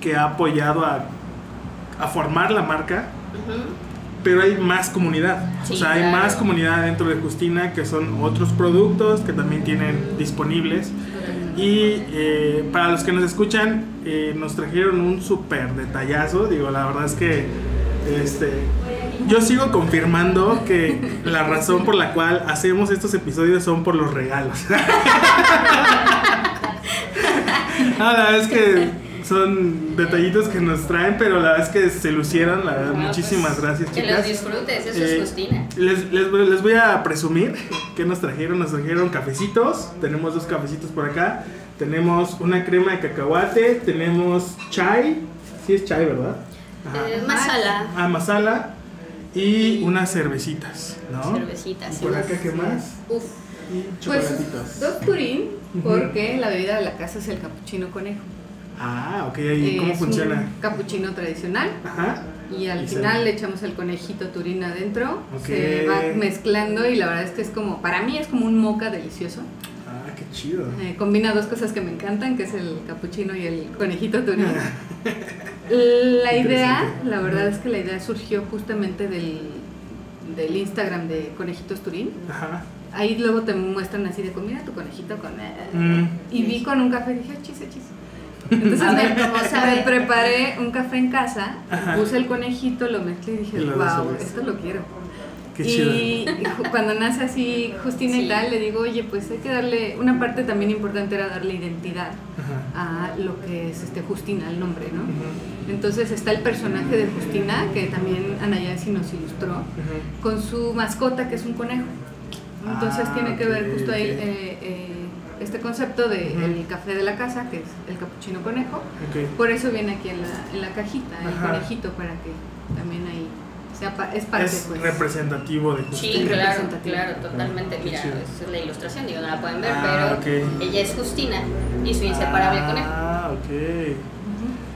que ha apoyado a, a formar la marca, pero hay más comunidad. Sí, o sea, hay claro. más comunidad dentro de Justina que son otros productos que también tienen disponibles. Y eh, para los que nos escuchan, eh, nos trajeron un súper detallazo. Digo, la verdad es que este, yo sigo confirmando que la razón por la cual hacemos estos episodios son por los regalos. Verdad es que son detallitos que nos traen, pero la verdad es que se lucieron. La verdad, Ah, muchísimas pues, gracias, Que chicas. los disfrutes, eso Eh, es Justina. Les, les, les voy a presumir que nos trajeron. Nos trajeron cafecitos. Tenemos dos cafecitos por acá. Tenemos una crema de cacahuate. Tenemos chai. Sí es chai, ¿verdad? Eh, masala, Ah, masala. Y unas cervecitas, ¿no? cervecitas. ¿Y por acá qué más? Uf, Y Pues chocolatitos. dos Turín, Ujú. porque la bebida de la casa es el capuchino conejo. Ah, ok. ¿Y cómo Es funciona? Un capuchino tradicional. Ajá. Y al Y se- final le echamos el conejito turín adentro, se va mezclando y la verdad es que es como, para mí es como un moca delicioso. Ah, qué chido. Eh, combina dos cosas que me encantan, que es el capuchino y el conejito turín. La idea, la verdad es que la idea surgió justamente del, del Instagram de Conejitos Turín. Ajá. Ahí luego te muestran así de comida tu conejito con... Mm. Y vi con un café y dije, "Ah, chis, ah, chis. Entonces A me, ver, ¿cómo sabe? me preparé un café en casa, Ajá. puse el conejito, lo mezclé y dije, Y wow, esto lo quiero. Qué y chido. cuando nace así Justina Sí. y tal, le digo, oye, pues hay que darle, una parte también importante era darle identidad Ajá. a lo que es este Justina, el nombre, ¿no? Entonces está el personaje de Justina, que también Ana Yancy nos ilustró, con su mascota, que es un conejo. Entonces Ah, tiene que ver justo ahí eh, eh, este concepto del Ujú. café de la casa, que es el capuchino conejo. Ok. Por eso viene aquí en la, en la cajita, el Ajá. conejito, para que también ahí sea pa- es parte, Es pues. representativo de Sí, Justina. claro, representativo. claro, totalmente. Mira, es la ilustración, digo, no la pueden ver, Ah, pero ella es Justina y su inseparable conejo. Ah, ok.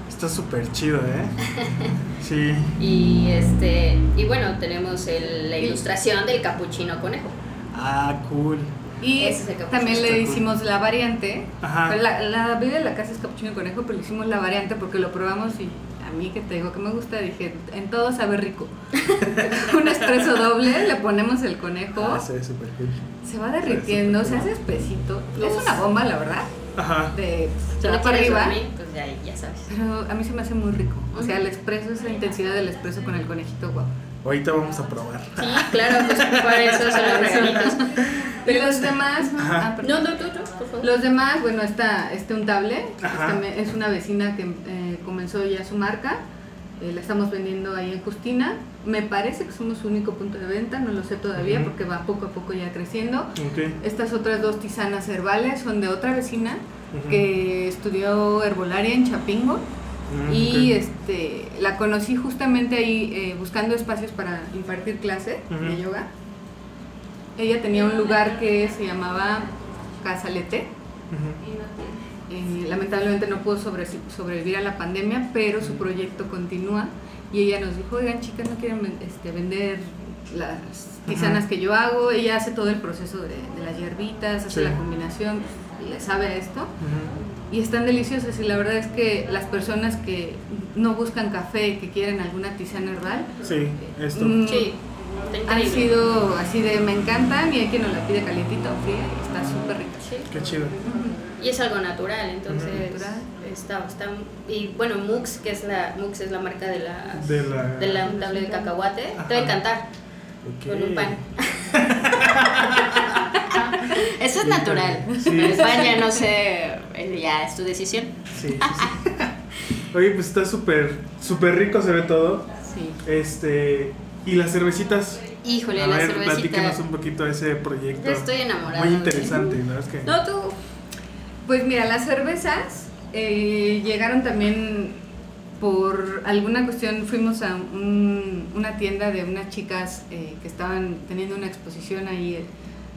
Está súper chido, ¿eh? Sí. Y este y bueno, tenemos el- la ilustración del capuchino conejo. Ah, cool. Y también le hicimos la variante. Ajá. La, la bebida de la casa es capuchino conejo, pero le hicimos la variante porque lo probamos y a mí que te digo que me gusta, dije, en todo sabe rico. Un espresso doble, le ponemos el conejo, Ah, se ve súper cool. se va derritiendo, se hace espesito. Es una bomba, la verdad, Ajá. de Si no para arriba. dormir, pues ya, ya sabes. Pero a mí se me hace muy rico. O sea, el espresso, esa intensidad del espresso con el conejito, guau. Ahorita vamos a probar. Sí, claro, pues para eso son los regalitos. Y los demás, Ajá. ah. No, no, por favor. Los demás, bueno, está este Untable, Ajá. es, una vecina que eh, comenzó ya su marca. Eh, la estamos vendiendo ahí en Justina. Me parece que somos su único punto de venta, no lo sé todavía porque va poco a poco ya creciendo. Estas otras dos tisanas herbales son de otra vecina que estudió herbolaria en Chapingo Mm, y este la conocí justamente ahí eh, buscando espacios para impartir clase de yoga. Ella tenía un lugar que se llamaba Casa Lete. Ujú. Eh, lamentablemente no pudo sobre- sobrevivir a la pandemia, pero su proyecto continúa y ella nos dijo, oigan chicas, ¿no quieren este, vender las tisanas que yo hago? Ella hace todo el proceso de, de las hierbitas, hace Sí. la combinación, le sabe esto. Y están deliciosas y la verdad es que las personas que no buscan café, que quieren alguna tisana herbal, Sí, esto. Mm, Sí, han sido así de me encantan y hay quien nos la pide calientita o fría y está súper rica. Sí. Qué chido. Y es algo natural, entonces Natural. está, está y bueno Mux que es la Mux es la marca de la De la. de la untable de cacahuate, te va a Ajá. encantar con un pan. Eso es natural. sí, sí. ya no sé, eh, ya es tu decisión. Sí, sí, sí. Oye, pues está súper, súper rico, se ve todo. Sí. Este. Y las cervecitas. Híjole, A la ver, cervecita. platíquenos un poquito de ese proyecto. Yo estoy enamorada. Muy interesante, ¿no? Es que. No, tú. Pues mira, las cervezas eh, llegaron también por alguna cuestión, fuimos a un- una tienda de unas chicas eh, que estaban teniendo una exposición ahí eh,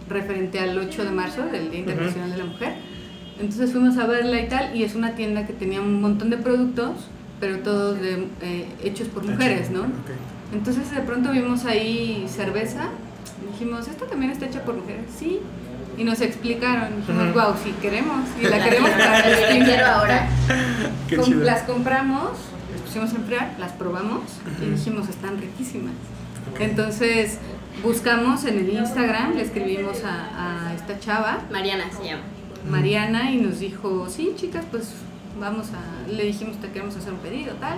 referente al 8 de marzo, del Día Internacional de la Mujer. Entonces fuimos a verla y tal, y es una tienda que tenía un montón de productos, pero todos de, eh, hechos por mujeres, ¿no? Ok. Entonces de pronto vimos ahí cerveza, y dijimos, ¿esto también está hecha por mujeres? Sí. Y nos explicaron, dijimos, Ujú. wow, sí queremos, y la queremos para el quiero ahora. Qué Com- chido. Las compramos, las pusimos a enfriar, las probamos y Ujú. dijimos, están riquísimas. Entonces buscamos en el Instagram, le escribimos a, a esta chava, Mariana se llama. Mariana, y nos dijo, sí, chicas, pues vamos a, le dijimos, te queremos hacer un pedido, tal.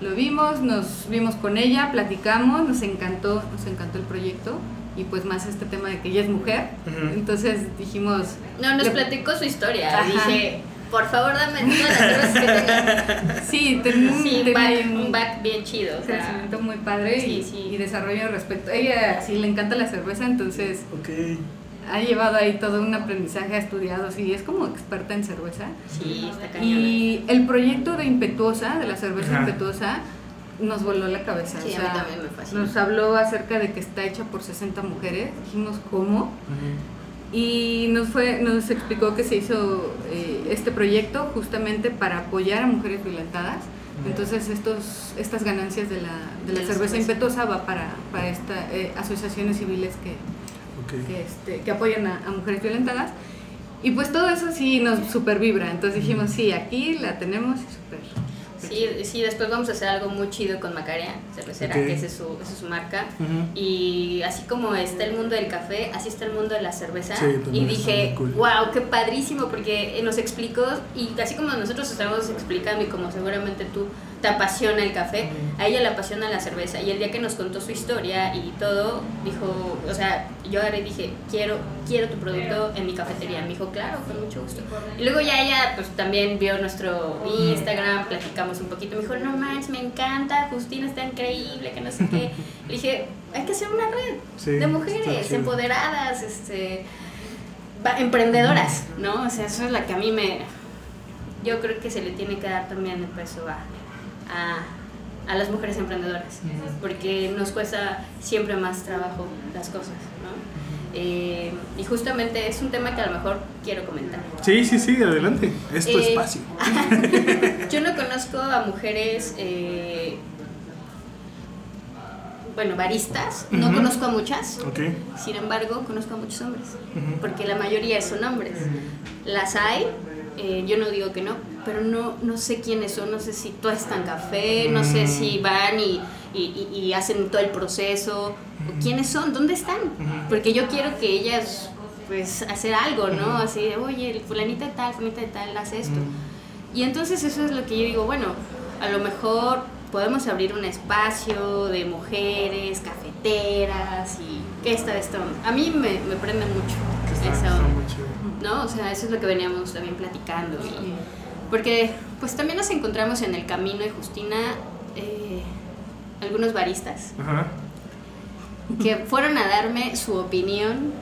Lo vimos, nos vimos con ella, platicamos, nos encantó, nos encantó el proyecto y pues más este tema de que ella es mujer. Entonces dijimos, No, nos le- platicó su historia. Ajá. Dije, por favor, dame todas las cervezas que tengas. sí, ten- Sí, un back, un back bien chido. O sea, crecimiento muy padre y, Sí, y desarrollo respecto. Ella sí le encanta la cerveza, entonces ha llevado ahí todo un aprendizaje, ha estudiado, sí, es como experta en cerveza. sí, está cañona. Y el proyecto de Impetuosa, de la cerveza Ajá. Impetuosa, nos voló la cabeza. Sí, o a mí sea, también me fascina. Nos habló acerca de que está hecha por 60 mujeres, dijimos cómo. Y nos, fue, nos explicó que se hizo eh, este proyecto justamente para apoyar a mujeres violentadas. Entonces estos, estas ganancias de la, de la De la cerveza cerveza. impetuosa va para, para esta, eh, asociaciones civiles que, este, que apoyan a, a mujeres violentadas. Y pues todo eso sí nos super vibra. Entonces dijimos, sí, aquí la tenemos y súper. Sí, sí, después vamos a hacer algo muy chido con Macaria, cervecera, que esa es su, esa es su marca. Y así como está el mundo del café, así está el mundo de la cerveza. Sí, y dije, cool. wow, qué padrísimo, porque nos explicó, y así como nosotros estamos explicando, y como seguramente tú te apasiona el café, a ella le apasiona la cerveza. Y el día que nos contó su historia y todo, dijo, o sea, yo agarré y dije, quiero, quiero tu producto en mi cafetería. Me dijo, claro, con mucho gusto. Y luego ya ella, pues también vio nuestro Instagram, platicamos un poquito. Me dijo, no manches, me encanta, Justina está increíble, que no sé qué. Le dije, hay que hacer una red Sí, de mujeres empoderadas, este, emprendedoras, ¿no? O sea, eso es la que a mí me. Yo creo que se le tiene que dar también el peso a, a, a las mujeres emprendedoras, porque nos cuesta siempre más trabajo las cosas, ¿no? Eh, y justamente es un tema que a lo mejor quiero comentar. Sí, sí, sí, adelante. Es tu Eh, espacio. Yo no conozco a mujeres, eh, bueno, baristas, no Ujú. conozco a muchas, Ok. sin embargo, conozco a muchos hombres, Ujú. porque la mayoría son hombres. Las hay, eh, yo no digo que no, pero no, no sé quiénes son, no sé si tuestan café, no sé Mm. si van y, y- y- y hacen todo el proceso, o quiénes son, dónde están, Ujú. porque yo quiero que ellas, pues, hacer algo, ¿no? Así de, oye, el fulanita de tal, fulanita de tal, hace esto. Y entonces eso es lo que yo digo, bueno, a lo mejor podemos abrir un espacio de mujeres, cafeteras y que esta esta onda. A mí me, me prende mucho está- esa está onda. ¿No? O sea, eso es lo que veníamos también platicando. y- porque pues también nos encontramos en el camino y Justina eh, algunos baristas Ajá. que fueron a darme su opinión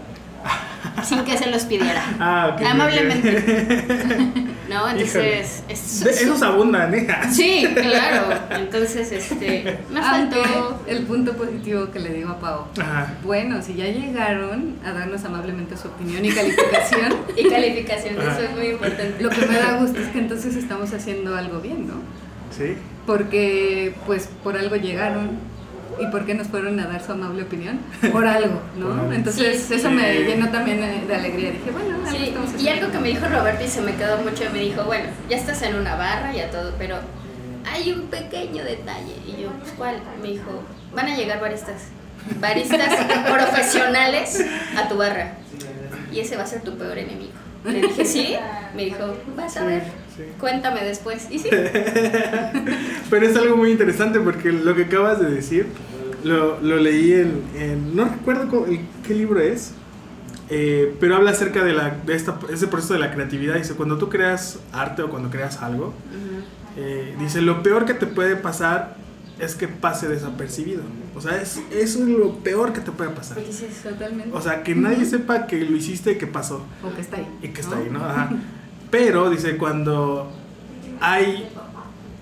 sin que se los pidiera. Ah, ok. Amablemente. No, entonces. es- De- esos abundan, ¿eh? Sí, claro. Entonces, este. Me Aunque faltó. el punto positivo que le digo a Pau. Ajá. Bueno, si ya llegaron a darnos amablemente su opinión y calificación, Y calificación, Ajá. eso es muy importante. lo que me da gusto es que entonces estamos haciendo algo bien, ¿no? Sí. Porque pues por algo llegaron y por qué nos fueron a dar su amable opinión, por algo. ¿no? Entonces Sí, eso sí. me llenó también eh, de alegría. Dije, bueno, algo Sí, estamos y algo que me dijo Roberto y se me quedó mucho, me dijo, bueno, ya estás en una barra, ya todo, pero hay un pequeño detalle. Y yo, pues, ¿cuál? Me dijo, van a llegar baristas, baristas profesionales a tu barra. Y ese va a ser tu peor enemigo. Le dije, ¿sí? Me dijo, vas a ver, sí. cuéntame después. Y sí, Pero es algo muy interesante porque lo que acabas de decir lo, lo leí en, en- No recuerdo cómo- el- qué libro es, eh, pero habla acerca de, la, de esta, ese proceso de la creatividad. Dice, cuando tú creas arte o cuando creas algo, eh, dice, lo peor que te puede pasar es que pase desapercibido. O sea, es, eso es lo peor que te puede pasar. dices, Totalmente. O sea, que nadie sepa que lo hiciste y que pasó. o que está ahí. Y que está ahí, ¿no? Ajá. Pero, dice, cuando hay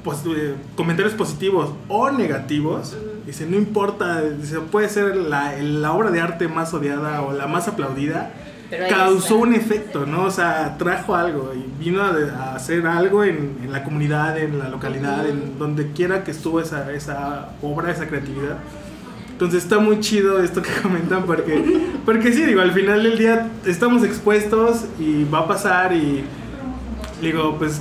pues, eh, comentarios positivos o negativos, dice, no importa, dice, puede ser la, la obra de arte más odiada o la más aplaudida, Pero causó un efecto, ¿no? O sea, trajo algo y vino a, a hacer algo en, en la comunidad, en la localidad, en donde quiera que estuvo esa, esa obra, esa creatividad. Entonces está muy chido esto que comentan porque, porque sí, digo, al final del día estamos expuestos y va a pasar y digo, pues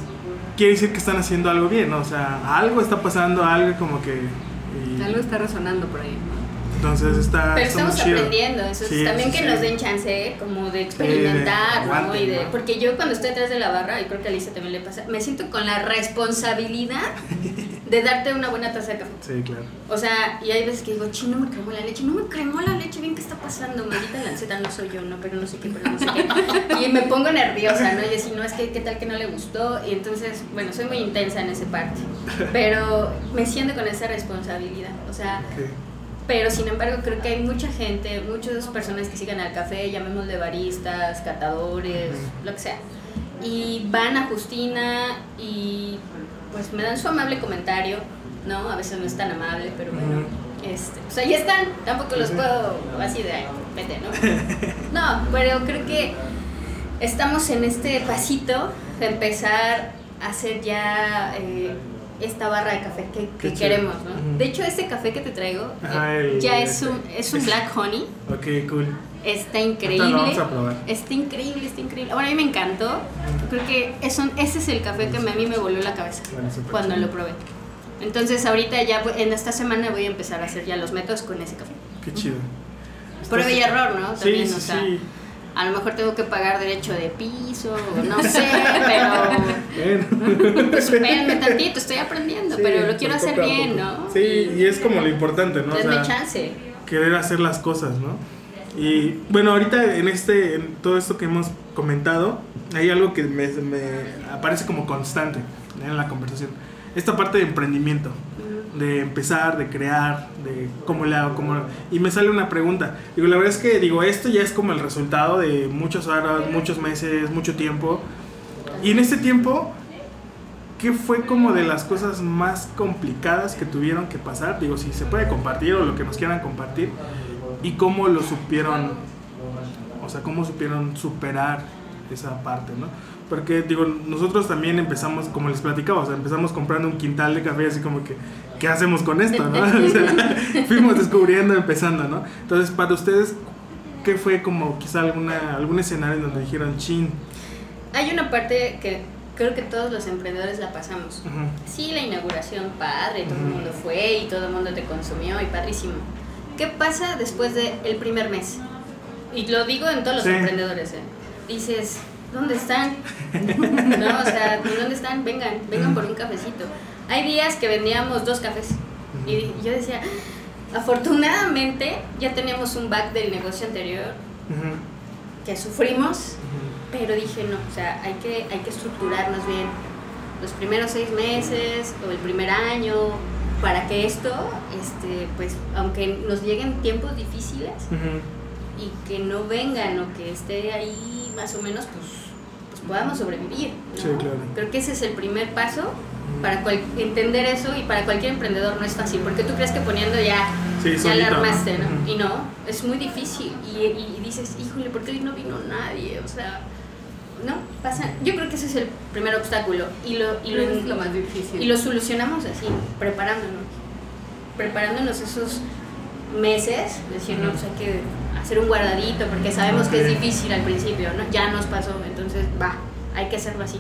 quiere decir que están haciendo algo bien, ¿no? O sea, algo está pasando, algo como que... y- Algo está resonando por ahí. ¿no? entonces está... Pero está estamos chido. aprendiendo, eso es Sí, también que sí. nos den chance como de experimentar, ¿no? Y de, ¿no? porque yo cuando estoy atrás de la barra, y creo que a Alicia también le pasa, me siento con la responsabilidad de darte una buena taza de café. Sí, claro. O sea, y hay veces que digo, chino, me cremó la leche, no me cremó la leche, bien, ¿qué está pasando? Maldita lanceta, no soy yo, no, pero no sé qué, pero no sé qué. Y me pongo nerviosa, ¿no? Y decir, no, es que qué tal que no le gustó. Y entonces, bueno, soy muy intensa en esa parte. Pero me siento con esa responsabilidad. O sea, pero sin embargo creo que hay mucha gente, muchas personas que sigan al café, llamémosle baristas, catadores, lo que sea. Y van a Justina y pues me dan su amable comentario, ¿no? A veces no es tan amable, pero bueno. Este, pues ahí están, tampoco los puedo así de, ay, vete, ¿no? No, pero creo que estamos en este pasito de empezar a hacer ya eh, esta barra de café que, que queremos, ¿no? Ujú. De hecho, este café que te traigo Ajá, el- ya es un, es un black honey. Ok, cool. Está increíble. lo vamos a probar. Está increíble, está increíble. Bueno, a mí me encantó. Creo que es un- ese es el café que a mí me voló la cabeza Bueno, cuando lo probé. Entonces ahorita ya en esta semana voy a empezar a hacer ya los métodos con ese café. Qué chido. Prueba y error, ¿no? Sí, También, sí, o sea, sí. A lo mejor tengo que pagar derecho de piso, o no sé, pero Bueno. pues espérenme tantito, estoy aprendiendo, Sí, pero lo quiero pues, hacer bien. ¿no? Sí, y es como lo importante, ¿no? O Denme sea, chance. querer hacer las cosas, ¿no? Y bueno, ahorita en este, en todo esto que hemos comentado, hay algo que me, me aparece como constante en la conversación. Esta parte de emprendimiento, de empezar, de crear, de cómo le hago, cómo... Y me sale una pregunta. Digo, la verdad es que, digo, esto ya es como el resultado de muchas horas, muchos meses, mucho tiempo. Y en este tiempo, ¿qué fue como de las cosas más complicadas que tuvieron que pasar? Digo, si se puede compartir o lo que nos quieran compartir. ¿Y cómo lo supieron? O sea, ¿cómo supieron superar esa parte, no? Porque, digo, nosotros también empezamos, como les platicaba, o sea, empezamos comprando un quintal de café, así como que, ¿qué hacemos con esto, no? O sea, fuimos descubriendo, empezando, ¿no? Entonces, para ustedes, ¿qué fue como quizá alguna, algún escenario en donde dijeron, chin? Hay una parte que creo que todos los emprendedores la pasamos. Ujú, Sí, la inauguración, padre, todo el Ujú. mundo fue y todo el mundo te consumió y padrísimo. ¿Qué pasa después del primer mes? Y lo digo en todos los Sí. emprendedores, ¿eh? Dices, ¿dónde están? no, o sea, ¿dónde están? Vengan, vengan por un cafecito. Hay días que vendíamos dos cafés. Y yo decía, afortunadamente ya teníamos un back del negocio anterior que sufrimos, pero dije, no, o sea, hay que, hay que estructurarnos bien. Los primeros seis meses o el primer año, para que esto, este, pues, aunque nos lleguen tiempos difíciles y que no vengan o que esté ahí más o menos, pues, pues podamos sobrevivir. ¿no? Sí, claro. Creo que ese es el primer paso para cual- entender eso y para cualquier emprendedor no es fácil, porque tú crees que poniendo ya, Sí, ya la ¿no? armaste, ¿no? Ujú. Y no, es muy difícil. Y, y dices, híjole, ¿por qué hoy no vino nadie? O sea, ¿no? Pasa. Yo creo que ese es el primer obstáculo. Y lo, y lo, es lo más difícil. y lo solucionamos así, preparándonos. Preparándonos esos meses, decir, no, pues hay que hacer un guardadito, porque sabemos que es difícil al principio, ¿no? Ya nos pasó, entonces va, hay que hacerlo así.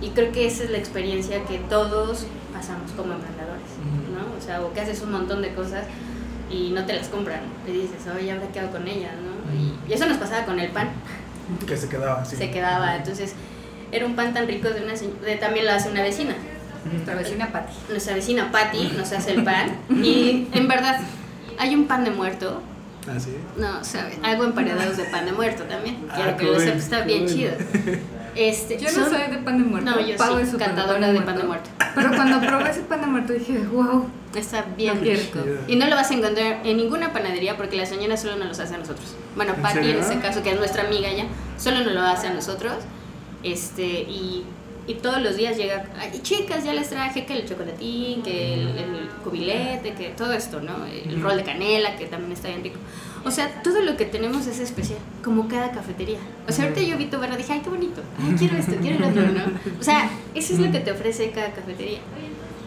Y creo que esa es la experiencia que todos pasamos como emprendedores, ¿no? O sea, o que haces un montón de cosas y no te las compran. Y dices, oye, ¿ahora qué hago con ellas, no? Y, eso nos pasaba con el pan Que se quedaba así. se quedaba. Entonces, era un pan tan rico de una de, también lo hace una vecina. Nuestra vecina Patti. Nuestra vecina Patty nos hace el pan y en verdad hay un pan de muerto. Ah, sí. No, sabe, hago emparedados de pan de muerto también. Ah, Quiero que qué lo sepas, está bien chido. Este, Yo no son- soy de pan de muerto. No, yo Pau sí, cantadora de pan de muerto. Pero cuando probé ese pan de muerto dije, wow. Está bien No rico. Y no lo vas a encontrar en ninguna panadería porque la señora solo nos los hace a nosotros. Bueno, ¿En Patty en este caso, que es nuestra amiga ya, solo nos lo hace a nosotros. Este, y, y todos los días llega, "Ay, chicas, ya les traje que el chocolatín, que el, el cubilete, que todo esto, ¿no? El rol de canela, que también está bien rico. O sea, todo lo que tenemos es especial, como cada cafetería. O sea, ahorita yo vi tu barra, dije, ay, qué bonito, ay, quiero esto, quiero lo otro, ¿no? O sea, eso es lo que te ofrece cada cafetería.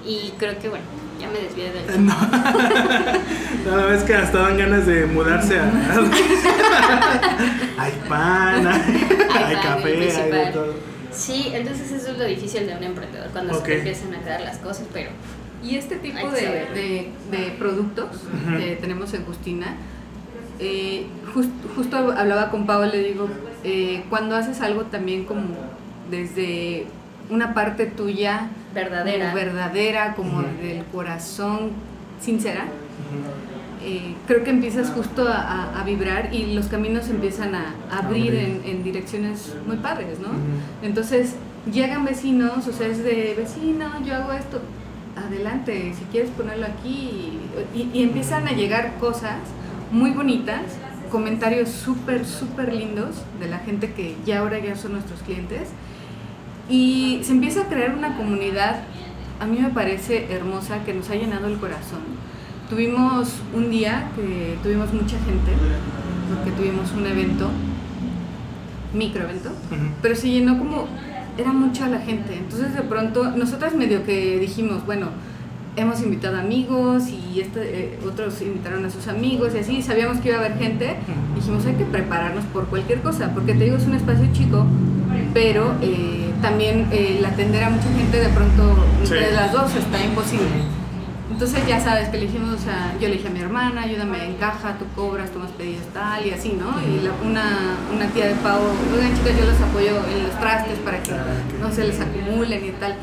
Y creo que, bueno, ya me desvié del tema. No. no, es que hasta dan ganas de mudarse a. hay pan, hay, hay pan, café, hay de todo. Sí, entonces eso es lo difícil de un emprendedor, cuando se Ok. te empiezan a quedar las cosas, pero Y este tipo de, de- de productos Ujú. que tenemos en Justina, eh, jus- justo hablaba con Pau, le digo, eh, cuando haces algo también como desde una parte tuya verdadera. como verdadera, como del corazón sincera, eh, creo que empiezas justo a, a- a vibrar y los caminos empiezan a abrir Abrir. en, en direcciones muy padres, ¿no? Entonces llegan vecinos, o sea, es de vecino, yo hago esto, adelante, si quieres ponerlo aquí, y, y empiezan a llegar cosas muy bonitas, comentarios súper, súper lindos de la gente que ya ahora ya son nuestros clientes, y se empieza a crear una comunidad, a mí me parece hermosa, que nos ha llenado el corazón. Tuvimos un día que tuvimos mucha gente, porque tuvimos un evento, microevento, Ujú. pero se llenó como, era mucha la gente. Entonces de pronto, nosotras medio que dijimos, bueno, hemos invitado amigos y este, eh, otros invitaron a sus amigos y así, sabíamos que iba a haber gente. Dijimos, hay que prepararnos por cualquier cosa, porque te digo, es un espacio chico, pero eh, también eh, el atender a mucha gente de pronto entre Sí. las dos está imposible. Entonces ya sabes que le dijimos, o sea, yo le dije a mi hermana, ayúdame en caja, tú cobras, tomas pedidos tal y así, ¿no? Y la- una, una tía de Pau, oigan chicas, yo los apoyo en los trastes para que no se les acumulen y tal.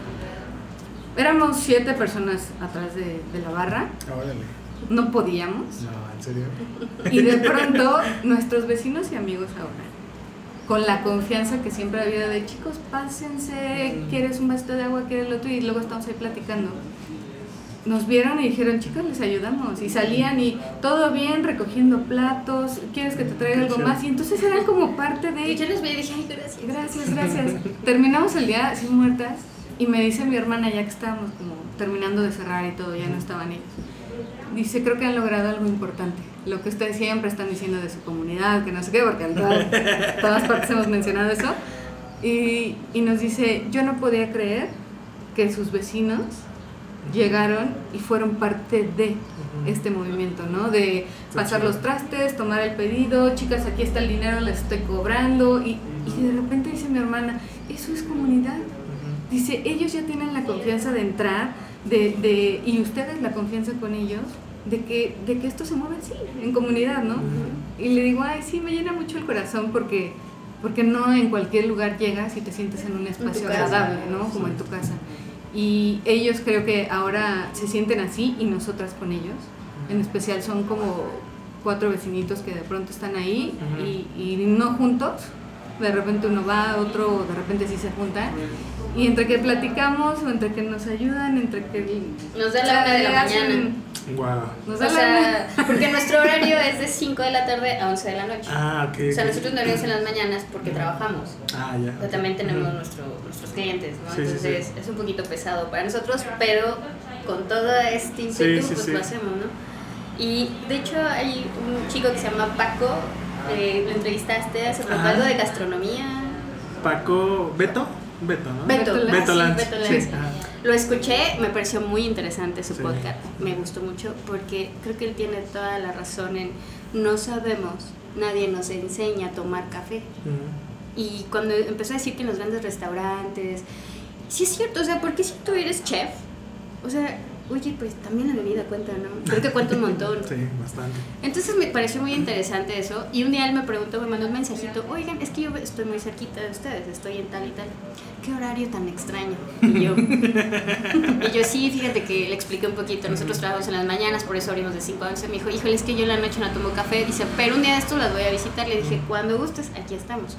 Éramos siete personas atrás de, de la barra, Ah, órale. no podíamos. No, en serio. Y de pronto, nuestros vecinos y amigos ahora, con la confianza que siempre ha habido de chicos, pásense, quieres un vasito de agua, quieres lo otro, y luego estamos ahí platicando. Nos vieron y dijeron, chicos, les ayudamos. Y salían y todo bien, recogiendo platos, ¿quieres que te traiga algo más? Y entonces eran como parte de... Y yo les vi y dije, ay, gracias. Gracias, gracias. Terminamos el día así muertas y me dice mi hermana, ya que estábamos como terminando de cerrar y todo, ya no estaban ellos. Dice, creo que han logrado algo importante. Lo que ustedes siempre están diciendo de su comunidad, que no sé qué, porque en todas, todas partes hemos mencionado eso. Y, y nos dice, yo no podía creer que sus vecinos llegaron y fueron parte de este movimiento, ¿no? De pasar los trastes, tomar el pedido, chicas, aquí está el dinero, les estoy cobrando. Y, y de repente dice mi hermana, eso es comunidad. Dice, ellos ya tienen la confianza de entrar, de, de, y ustedes la confianza con ellos, de que, de que esto se mueve así, en comunidad, ¿no? Y le digo, ay, sí, me llena mucho el corazón porque, porque no en cualquier lugar llegas y te sientes en un espacio casa. agradable, ¿no? Como en tu casa. Y ellos creo que ahora se sienten así y nosotras con ellos. En especial son como cuatro vecinitos que de pronto están ahí Ujú. y, y no juntos, de repente uno va, otro de repente sí se junta. Y entre que platicamos o entre que nos ayudan, entre que... Nos da la una de la hacen- mañana. Wow. Nos O da la sea, porque nuestro horario es de 5 de la tarde a 11 de la noche. Ah, ok. O sea, ok. nosotros no venimos en las mañanas porque trabajamos. Ah, ya. Pero también tenemos nuestro, nuestros clientes, ¿no? Sí, sí, Entonces es un poquito pesado para nosotros, pero con todo este ímpetu, sí, pues sí. lo hacemos, ¿no? Y de hecho hay un chico que se llama Paco, eh, lo entrevistaste hace poco, Ajá. algo de gastronomía. Paco. ¿Beto? Beto, ¿no? Beto, Beto Beto sí, Lanz. Beto Lanz. Lo escuché, me pareció muy interesante su Sí. podcast, me gustó mucho porque creo que él tiene toda la razón en no sabemos, nadie nos enseña a tomar café. Y cuando empezó a decir que en los grandes restaurantes, sí es cierto, o sea, porque si tú eres chef, o sea, oye, pues también la bebida cuenta, ¿no? Creo que cuenta un montón. Sí, bastante. Entonces me pareció muy interesante eso. Y un día él me preguntó, me mandó un mensajito, oigan, es que yo estoy muy cerquita de ustedes, estoy en tal y tal. ¿Qué horario tan extraño? Y yo, y yo sí, fíjate que le expliqué un poquito, nosotros trabajamos en las mañanas, por eso abrimos de 5 a 11. Me dijo, híjole, es que yo en la noche no tomo café. Dice, pero un día de estos las voy a visitar. Le dije, cuando gustes, aquí estamos.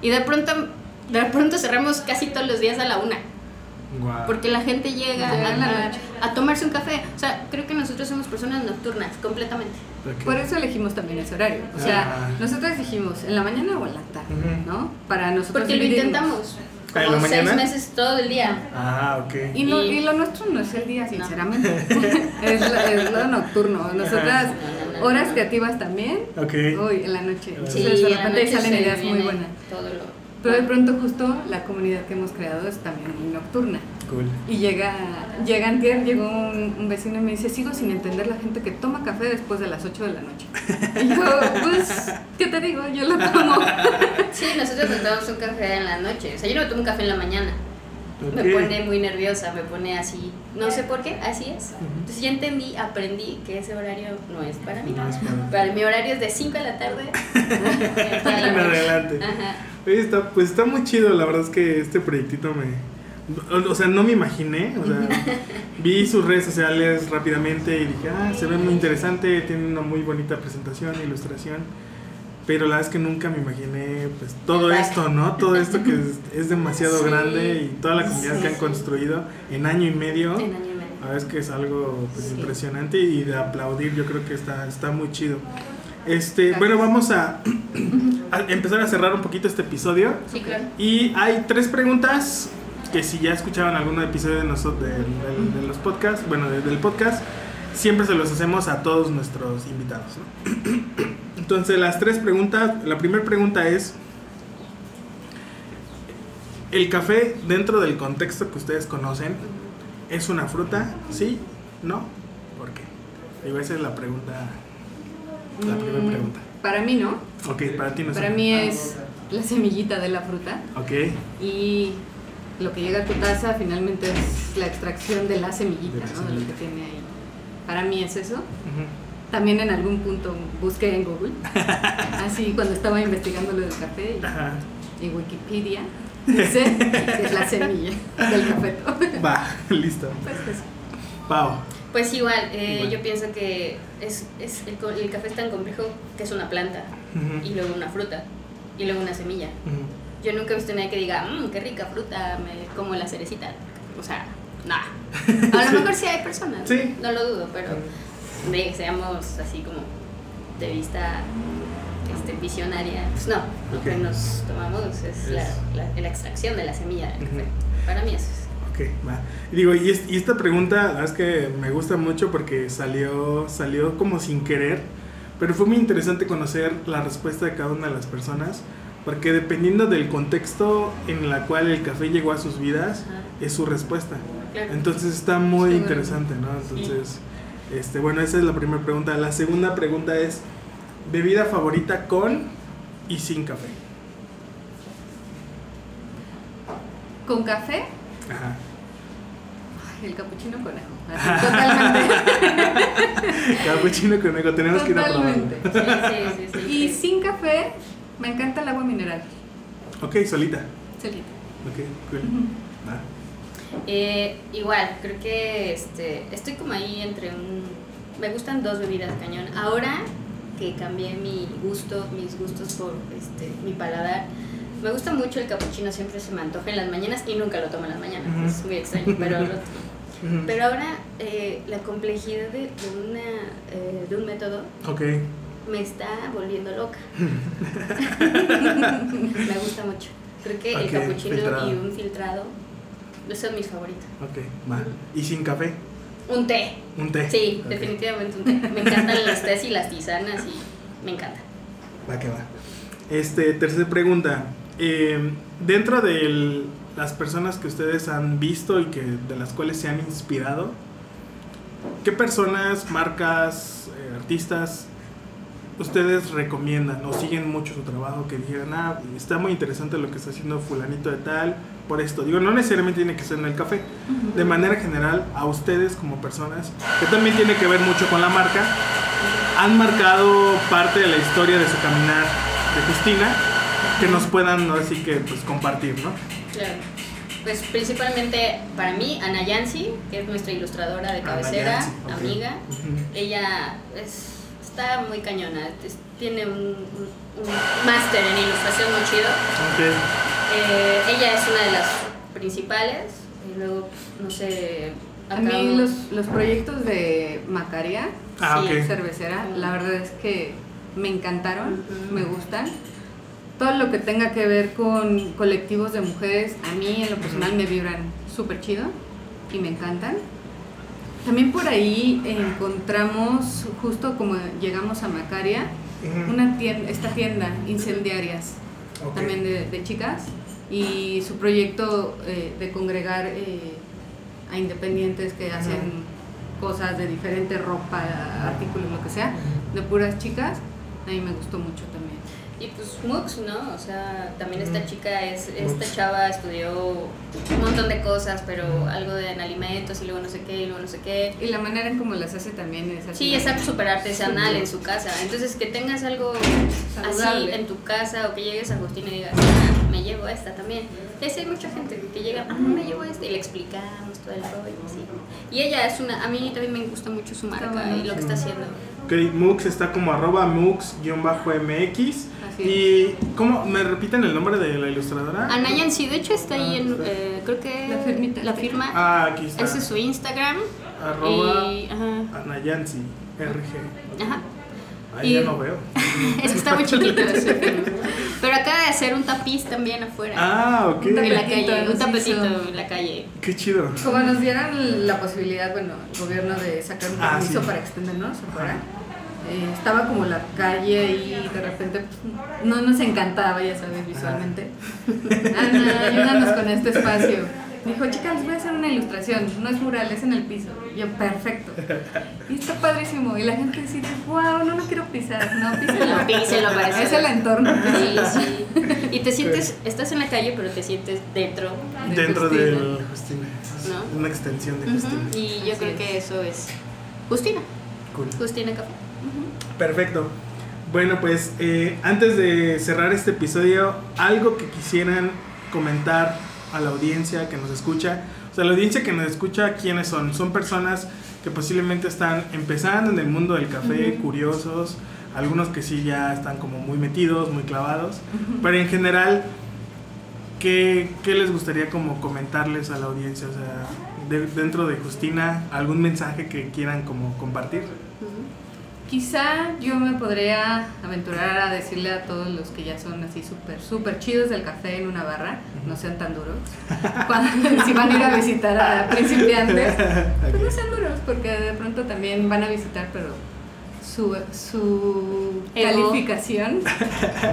Y de pronto, de pronto cerramos casi todos los días a la una. Wow. Porque la gente llega a, en la a- noche. a tomarse un café. O sea, creo que nosotros somos personas nocturnas, completamente. Por eso elegimos también ese horario. O sea, Ah. nosotros dijimos en la mañana o en la tarde. ¿no? Para nosotros Porque lo intentamos. ¿Ah, en Como la seis mañana? meses todo el día. Ah, ok. Y, lo, Y- lo nuestro no es el día, sinceramente. es, lo, es lo nocturno. Nosotras, horas creativas también. Ok. Hoy, en la noche. Sí, Entonces, de repente salen ideas muy buenas. Todo lo... Pero de pronto, justo la comunidad que hemos creado es también muy nocturna. Cool. Y llega, llega antier, llegó un, un vecino y me dice, sigo sin entender la gente que toma café después de las 8 de la noche. Y yo, pues, ¿qué te digo? Yo lo tomo. Sí, nosotros nos tomamos un café en la noche. O sea, yo no me tomo un café en la mañana. Me pone muy nerviosa, me pone así. No sé por qué, así es. Entonces ya entendí, aprendí que ese horario no es para mí. No es para- Para mi horario es de 5 de la tarde. En adelante. Ajá. Oye, está, pues está muy chido, la verdad es que este proyectito me... O, o sea, no me imaginé, o sea, vi sus redes sociales rápidamente y dije, ah, se ve muy interesante, tiene una muy bonita presentación, ilustración, pero la verdad es que nunca me imaginé, pues, todo esto, ¿no? Todo esto que es, es demasiado Sí. grande y toda la comunidad Sí, que han construido en año y medio. En año y medio. La verdad es que es algo pues, Sí. impresionante y de aplaudir, yo creo que está, está muy chido. Este, Gracias. bueno, vamos a, a empezar a cerrar un poquito este episodio. Sí, claro. Y hay tres preguntas que si ya escuchaban algún episodio de, nosotros, de, de- de los podcasts, bueno, de- del podcast, siempre se los hacemos a todos nuestros invitados. ¿no? Entonces, las tres preguntas, la primera pregunta es, ¿el café dentro del contexto que ustedes conocen es una fruta? ¿Sí? ¿No? ¿Por qué? Digo, esa es la pregunta, la primera Mm, pregunta. Para mí no. Ok, para ti no es Para mí es la semillita de la fruta. Ok, Y lo que llega a tu taza finalmente es la extracción de la semillita, De la ¿no? De lo que tiene ahí. Para mí es eso. Ujú. También en algún punto busqué en Google, así cuando estaba investigando lo del café y, y Wikipedia dice que es la semilla del café. Va, listo. Pues eso. Pau. Pues igual, eh, Igual. yo pienso que es, es el, el café es tan complejo que es una planta Ujú. y luego una fruta y luego una semilla. Ujú. Yo nunca he visto a nadie que diga, mmm, qué rica fruta, me como la cerecita. O sea, nada. A lo mejor sí hay personas, Sí. no lo dudo, pero de que seamos así como de vista este, visionaria, pues no. Lo Ok. que nos tomamos es, La, Es- la- la extracción de la semilla del café. Ujú. Para mí eso es. Ok, va. Y digo, y, es- y esta pregunta, la verdad es que me gusta mucho porque salió, salió como sin querer, pero fue muy interesante conocer la respuesta de cada una de las personas, porque dependiendo del contexto en la cual el café llegó a sus vidas, es su respuesta. Claro. Entonces está muy Sí, interesante, ¿no? Entonces, este, bueno, esa es la primera pregunta. La segunda pregunta es, ¿bebida favorita con y sin café? Con café, Ajá. ay, el capuchino conejo. Así, totalmente. Capuchino con ego, tenemos que ir a. Totalmente. Sí, sí, sí, Y sin café, me encanta el agua mineral. Ok, solita. Solita. Ok, cool. Va. Eh, igual, creo que este, estoy como ahí entre un... Me gustan dos bebidas cañón. Ahora que cambié mi gusto, mis gustos por este, mi paladar, Me gusta mucho el capuchino, siempre se me antoja en las mañanas y nunca lo tomo en las mañanas. Ujú. Es muy extraño, pero lo-. Pero ahora eh, la complejidad de, de una, eh, de un método Ok. me está volviendo loca. me gusta mucho. Creo que Ok, el capuchino filtrado. y un filtrado son mis favoritos. Ok, va. ¿Y sin café? Un té. Un té. Sí, definitivamente un té. Me encantan los tés y las tisanas y me encanta. Va que va. Este, tercera pregunta. Eh, dentro de las personas que ustedes han visto y que de las cuales se han inspirado, ¿qué personas, marcas, eh, artistas ustedes recomiendan o siguen mucho su trabajo que dijeran, ah, está muy interesante lo que está haciendo fulanito de tal, por esto? Digo, no necesariamente tiene que ser en el café. De manera general, a ustedes como personas, que también tiene que ver mucho con la marca, han marcado parte de la historia de su caminar de Justina que nos puedan así que pues compartir, ¿no? Claro. Pues principalmente para mí, Ana Yancy, que es nuestra ilustradora de cabecera, Yancy, amiga. Ella es- está muy cañona, es- tiene un, un- máster en ilustración muy chido. Eh, ella es una de las principales. Y luego, no sé. A mí los, los proyectos de Macaria, Ah, Sí, cervecera, la verdad es que me encantaron, me gustan. Todo lo que tenga que ver con colectivos de mujeres, a mí en lo personal me vibran súper chido y me encantan. También por ahí encontramos, justo como llegamos a Macaria, Una tienda, esta tienda, Incendiarias, también de, de chicas, y su proyecto eh, de congregar eh, a independientes que hacen cosas de diferente ropa, artículos, lo que sea, de puras chicas, a mí me gustó mucho también. Y pues MOOCs, ¿no? O sea, también esta chica es, esta MOOCs. chava estudió un montón de cosas, pero algo de en alimentos y luego no sé qué, y luego no sé qué. Y la manera en cómo las hace también es así. Sí, es súper artesanal en su casa. Entonces, que tengas algo así Saludable. en tu casa o que llegues a Justina y digas, ah, me llevo esta también. Y así hay mucha gente que llega, ah, me llevo esta y le explicamos todo el rollo. Así. Y ella es una, a mí también me gusta mucho su marca y lo que está haciendo. Ok, Mux está como arroba mux-mx. ¿Y cómo? ¿Me repiten el nombre de la ilustradora? Ana Yancy, de hecho está ahí Ah, en, está. eh, creo que La firmita. la firma. Ah, aquí está. Ese es su Instagram. Arroba Y, ajá, Anayansi, RG. ajá. Ahí Y- ya no veo. Es que está muy chiquito. Pero acaba de hacer un tapiz también afuera. Ah, ok. Un en la tapetito calle, un tapetito hizo. en la calle. Qué chido. Como nos dieron la posibilidad, bueno, el gobierno de sacar un Ah, permiso sí. para extendernos afuera, eh, estaba como la calle y de repente pues, no nos encantaba, ya sabes, visualmente. Ana, ayúdanos con este espacio. Dijo, chicas, les voy a hacer una ilustración, no es mural, es en el piso. Y yo, perfecto. Y está padrísimo. Y la gente dice, wow, no, no quiero pisar. No, píselo. Píselo, parece. Es el entorno. Sí, sí. Y te sientes, estás en la calle, pero te sientes dentro. de Dentro Justina. del Justina. Una extensión de Justina. Y yo Así creo es. que eso es Justina. Cool. Justina Café. Perfecto. Bueno, pues eh, antes de cerrar este episodio, algo que quisieran comentar a la audiencia que nos escucha. O sea, la audiencia que nos escucha, ¿quiénes son? Son personas que posiblemente están empezando en el mundo del café, curiosos, algunos que sí ya están como muy metidos, muy clavados, pero en general, ¿qué, qué les gustaría como comentarles a la audiencia? O sea, de- dentro de Justina, algún mensaje que quieran como compartir. Quizá yo me podría aventurar a decirle a todos los que ya son así súper, súper chidos del café en una barra, no sean tan duros. Cuando, si van a ir a visitar a principiantes, pues no sean duros, porque de pronto también van a visitar, pero su, su Ego. calificación,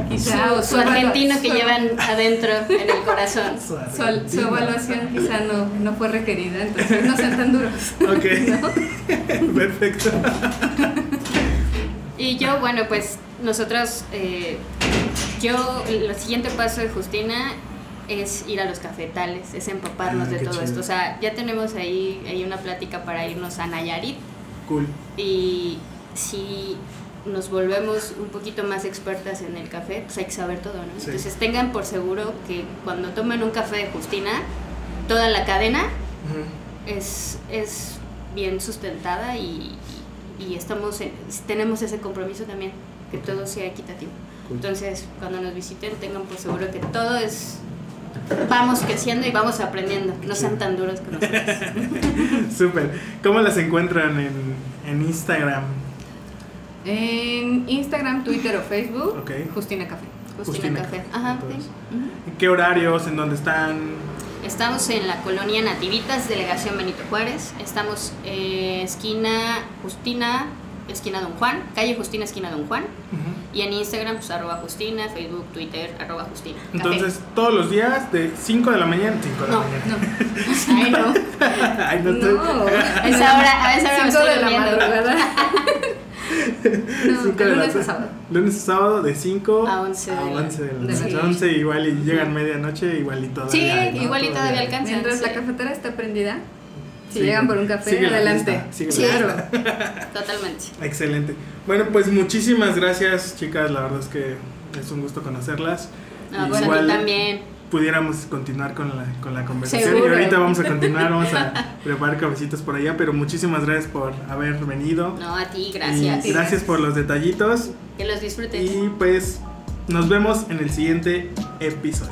quizá, o Su, su argentino que su- llevan adentro en el corazón. Su, su evaluación quizá no, no fue requerida, entonces no sean tan duros. Ok, perfecto. Y yo, bueno, pues nosotros, eh, yo, el siguiente paso de Justina es ir a los cafetales, es empaparnos Ah, de todo chido. esto. O sea, ya tenemos ahí, ahí una plática para irnos a Nayarit Cool. y si nos volvemos un poquito más expertas en el café, pues hay que saber todo, ¿no? Sí. Entonces tengan por seguro que cuando tomen un café de Justina, toda la cadena es, es bien sustentada y, y estamos en- tenemos ese compromiso también, que todo sea equitativo. Entonces, cuando nos visiten, tengan por seguro que todo es. Vamos creciendo y vamos aprendiendo. No sean tan duros con nosotros. Súper. ¿Cómo las encuentran en, en Instagram? En Instagram, Twitter o Facebook, Ok. Justina Café. Justina Justina Café. Café, Ajá, sí. ¿En qué horarios? ¿En dónde están? Estamos en la colonia Nativitas, delegación Benito Juárez. Estamos eh, esquina Justina, esquina Don Juan, calle Justina, esquina Don Juan. Y en Instagram, pues arroba Justina, Facebook, Twitter, arroba Justina. Café. Entonces, todos los días de 5 de la mañana, 5 de No, la mañana. Ay, no. Ay, no, No, A esa hora, a esa hora me estoy de la durmiendo. madrugada. No, Cinco de la lunes a sábado. Lunes a sábado de 5 A 11 de la- 11 de la noche. noche. 11 igual y llegan medianoche igual y todavía. Sí, hay, ¿no? igual y todavía alcanza. Mientras Sí. la cafetera está prendida, si Sí. llegan por un café, Sigue la adelante. Sí. fiesta. Totalmente. Excelente. Bueno, pues muchísimas gracias, chicas. La verdad es que es un gusto conocerlas. No, Y bueno, igual tú también. Pudiéramos continuar con la, con la conversación. Seguro. Y ahorita vamos a continuar, vamos a preparar cabecitos por allá. Pero muchísimas gracias por haber venido. No, a ti, gracias. Y gracias por los detallitos. Que los disfrutes. Y pues nos vemos en el siguiente episodio.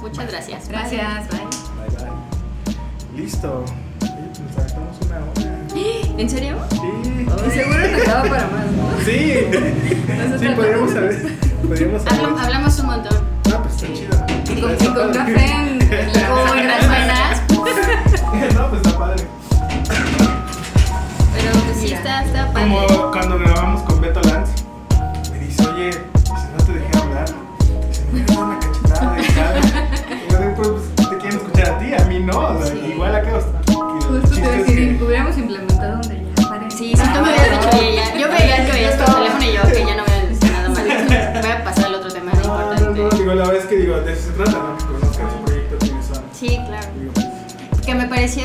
Muchas gracias. Gracias, bye. Bye bye. Listo. Pues nos aventamos una hora. ¿En serio? Sí. Y seguro nos daba para más, ¿no? Sí. Sí, podríamos saber. Podríamos saber. Hablam- hablamos un montón. Y con, y con café Con las buenas. No, pues está padre. Pero pues sí, está, está padre. Como cuando grabamos con Beto Lanz, me dice, oye, si no te dejé hablar, dice, me dar una cachetada y tal. Y yo digo, pues te quieren escuchar a ti, a mí no. O sea, Sí. igual acá. Justo te decir, hubiéramos implementado donde ya. Sí, si tú me hubieras dicho, oye, ya. Yo veía que veías tu teléfono y yo, que ya digo, la verdad es que digo, de eso se trata, ¿no? Que conozcan su proyecto, quiénes son. Sí, claro. Digo, pues, Que me pareció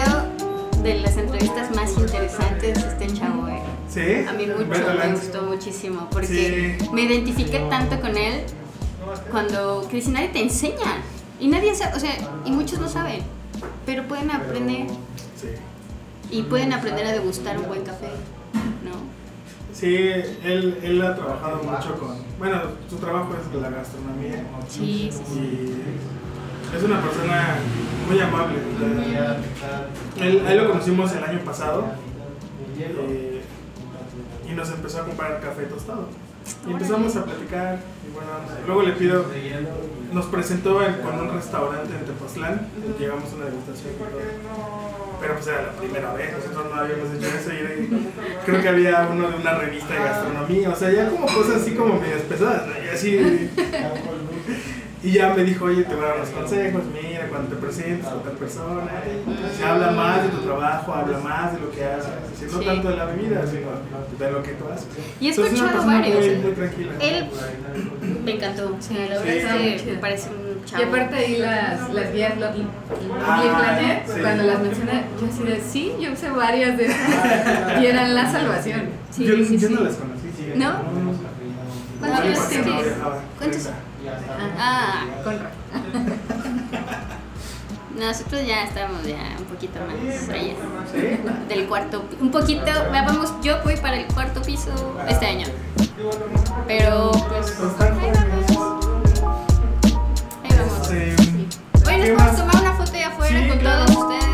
de las entrevistas más interesantes este chavo, eh. ¿Sí? A mí mucho, me gustó muchísimo, porque Sí. me identifiqué tanto con él cuando que dice, nadie te enseña. Y nadie sabe, o sea, y muchos no saben, pero pueden aprender Sí. y pueden aprender a degustar un buen café, ¿no? Sí, él, él ha trabajado mucho con. Bueno, su trabajo es la gastronomía. Sí, sí, sí. Y es una persona muy amable. Él, él lo conocimos el año pasado eh, y nos empezó a comprar café tostado. Y empezamos a platicar. Y bueno, luego le pido. Nos presentó en- con un restaurante en Tepoztlán. Llegamos a una degustación. y todo. Pero pues era la primera vez, nosotros no habíamos hecho eso. Y era- creo que había uno de una revista de gastronomía. O sea, ya como cosas así como medias pesadas. ¿no? Y así. Y ya me dijo, oye, te voy a dar unos consejos, mira, cuando te presentes a otra persona, se habla más de tu trabajo, habla más de lo que haces, no tanto de la bebida, sino de lo que tú haces. Y he escuchado varios, Muy, ¿eh? muy. Él me encantó, la verdad es muy que chido. me parece un chavo. Y aparte ahí las, las guías Lovely Ah, Planet, sí. cuando las mencioné, yo así de, sí, yo usé varias de esas y eran la salvación. Sí, yo sí, yo sí. no las conocí. sí. ¿No? ¿Cuántos ¿Cuántos años tienes? ¿Cuántos? 30. Ah, Con nosotros ya estamos ya un poquito más allá. ¿Sí? Del cuarto, un poquito, vamos, yo voy para el cuarto piso este año. Pero pues, ahí vamos. gracias por tomar una foto de afuera sí, con claro. todos ustedes.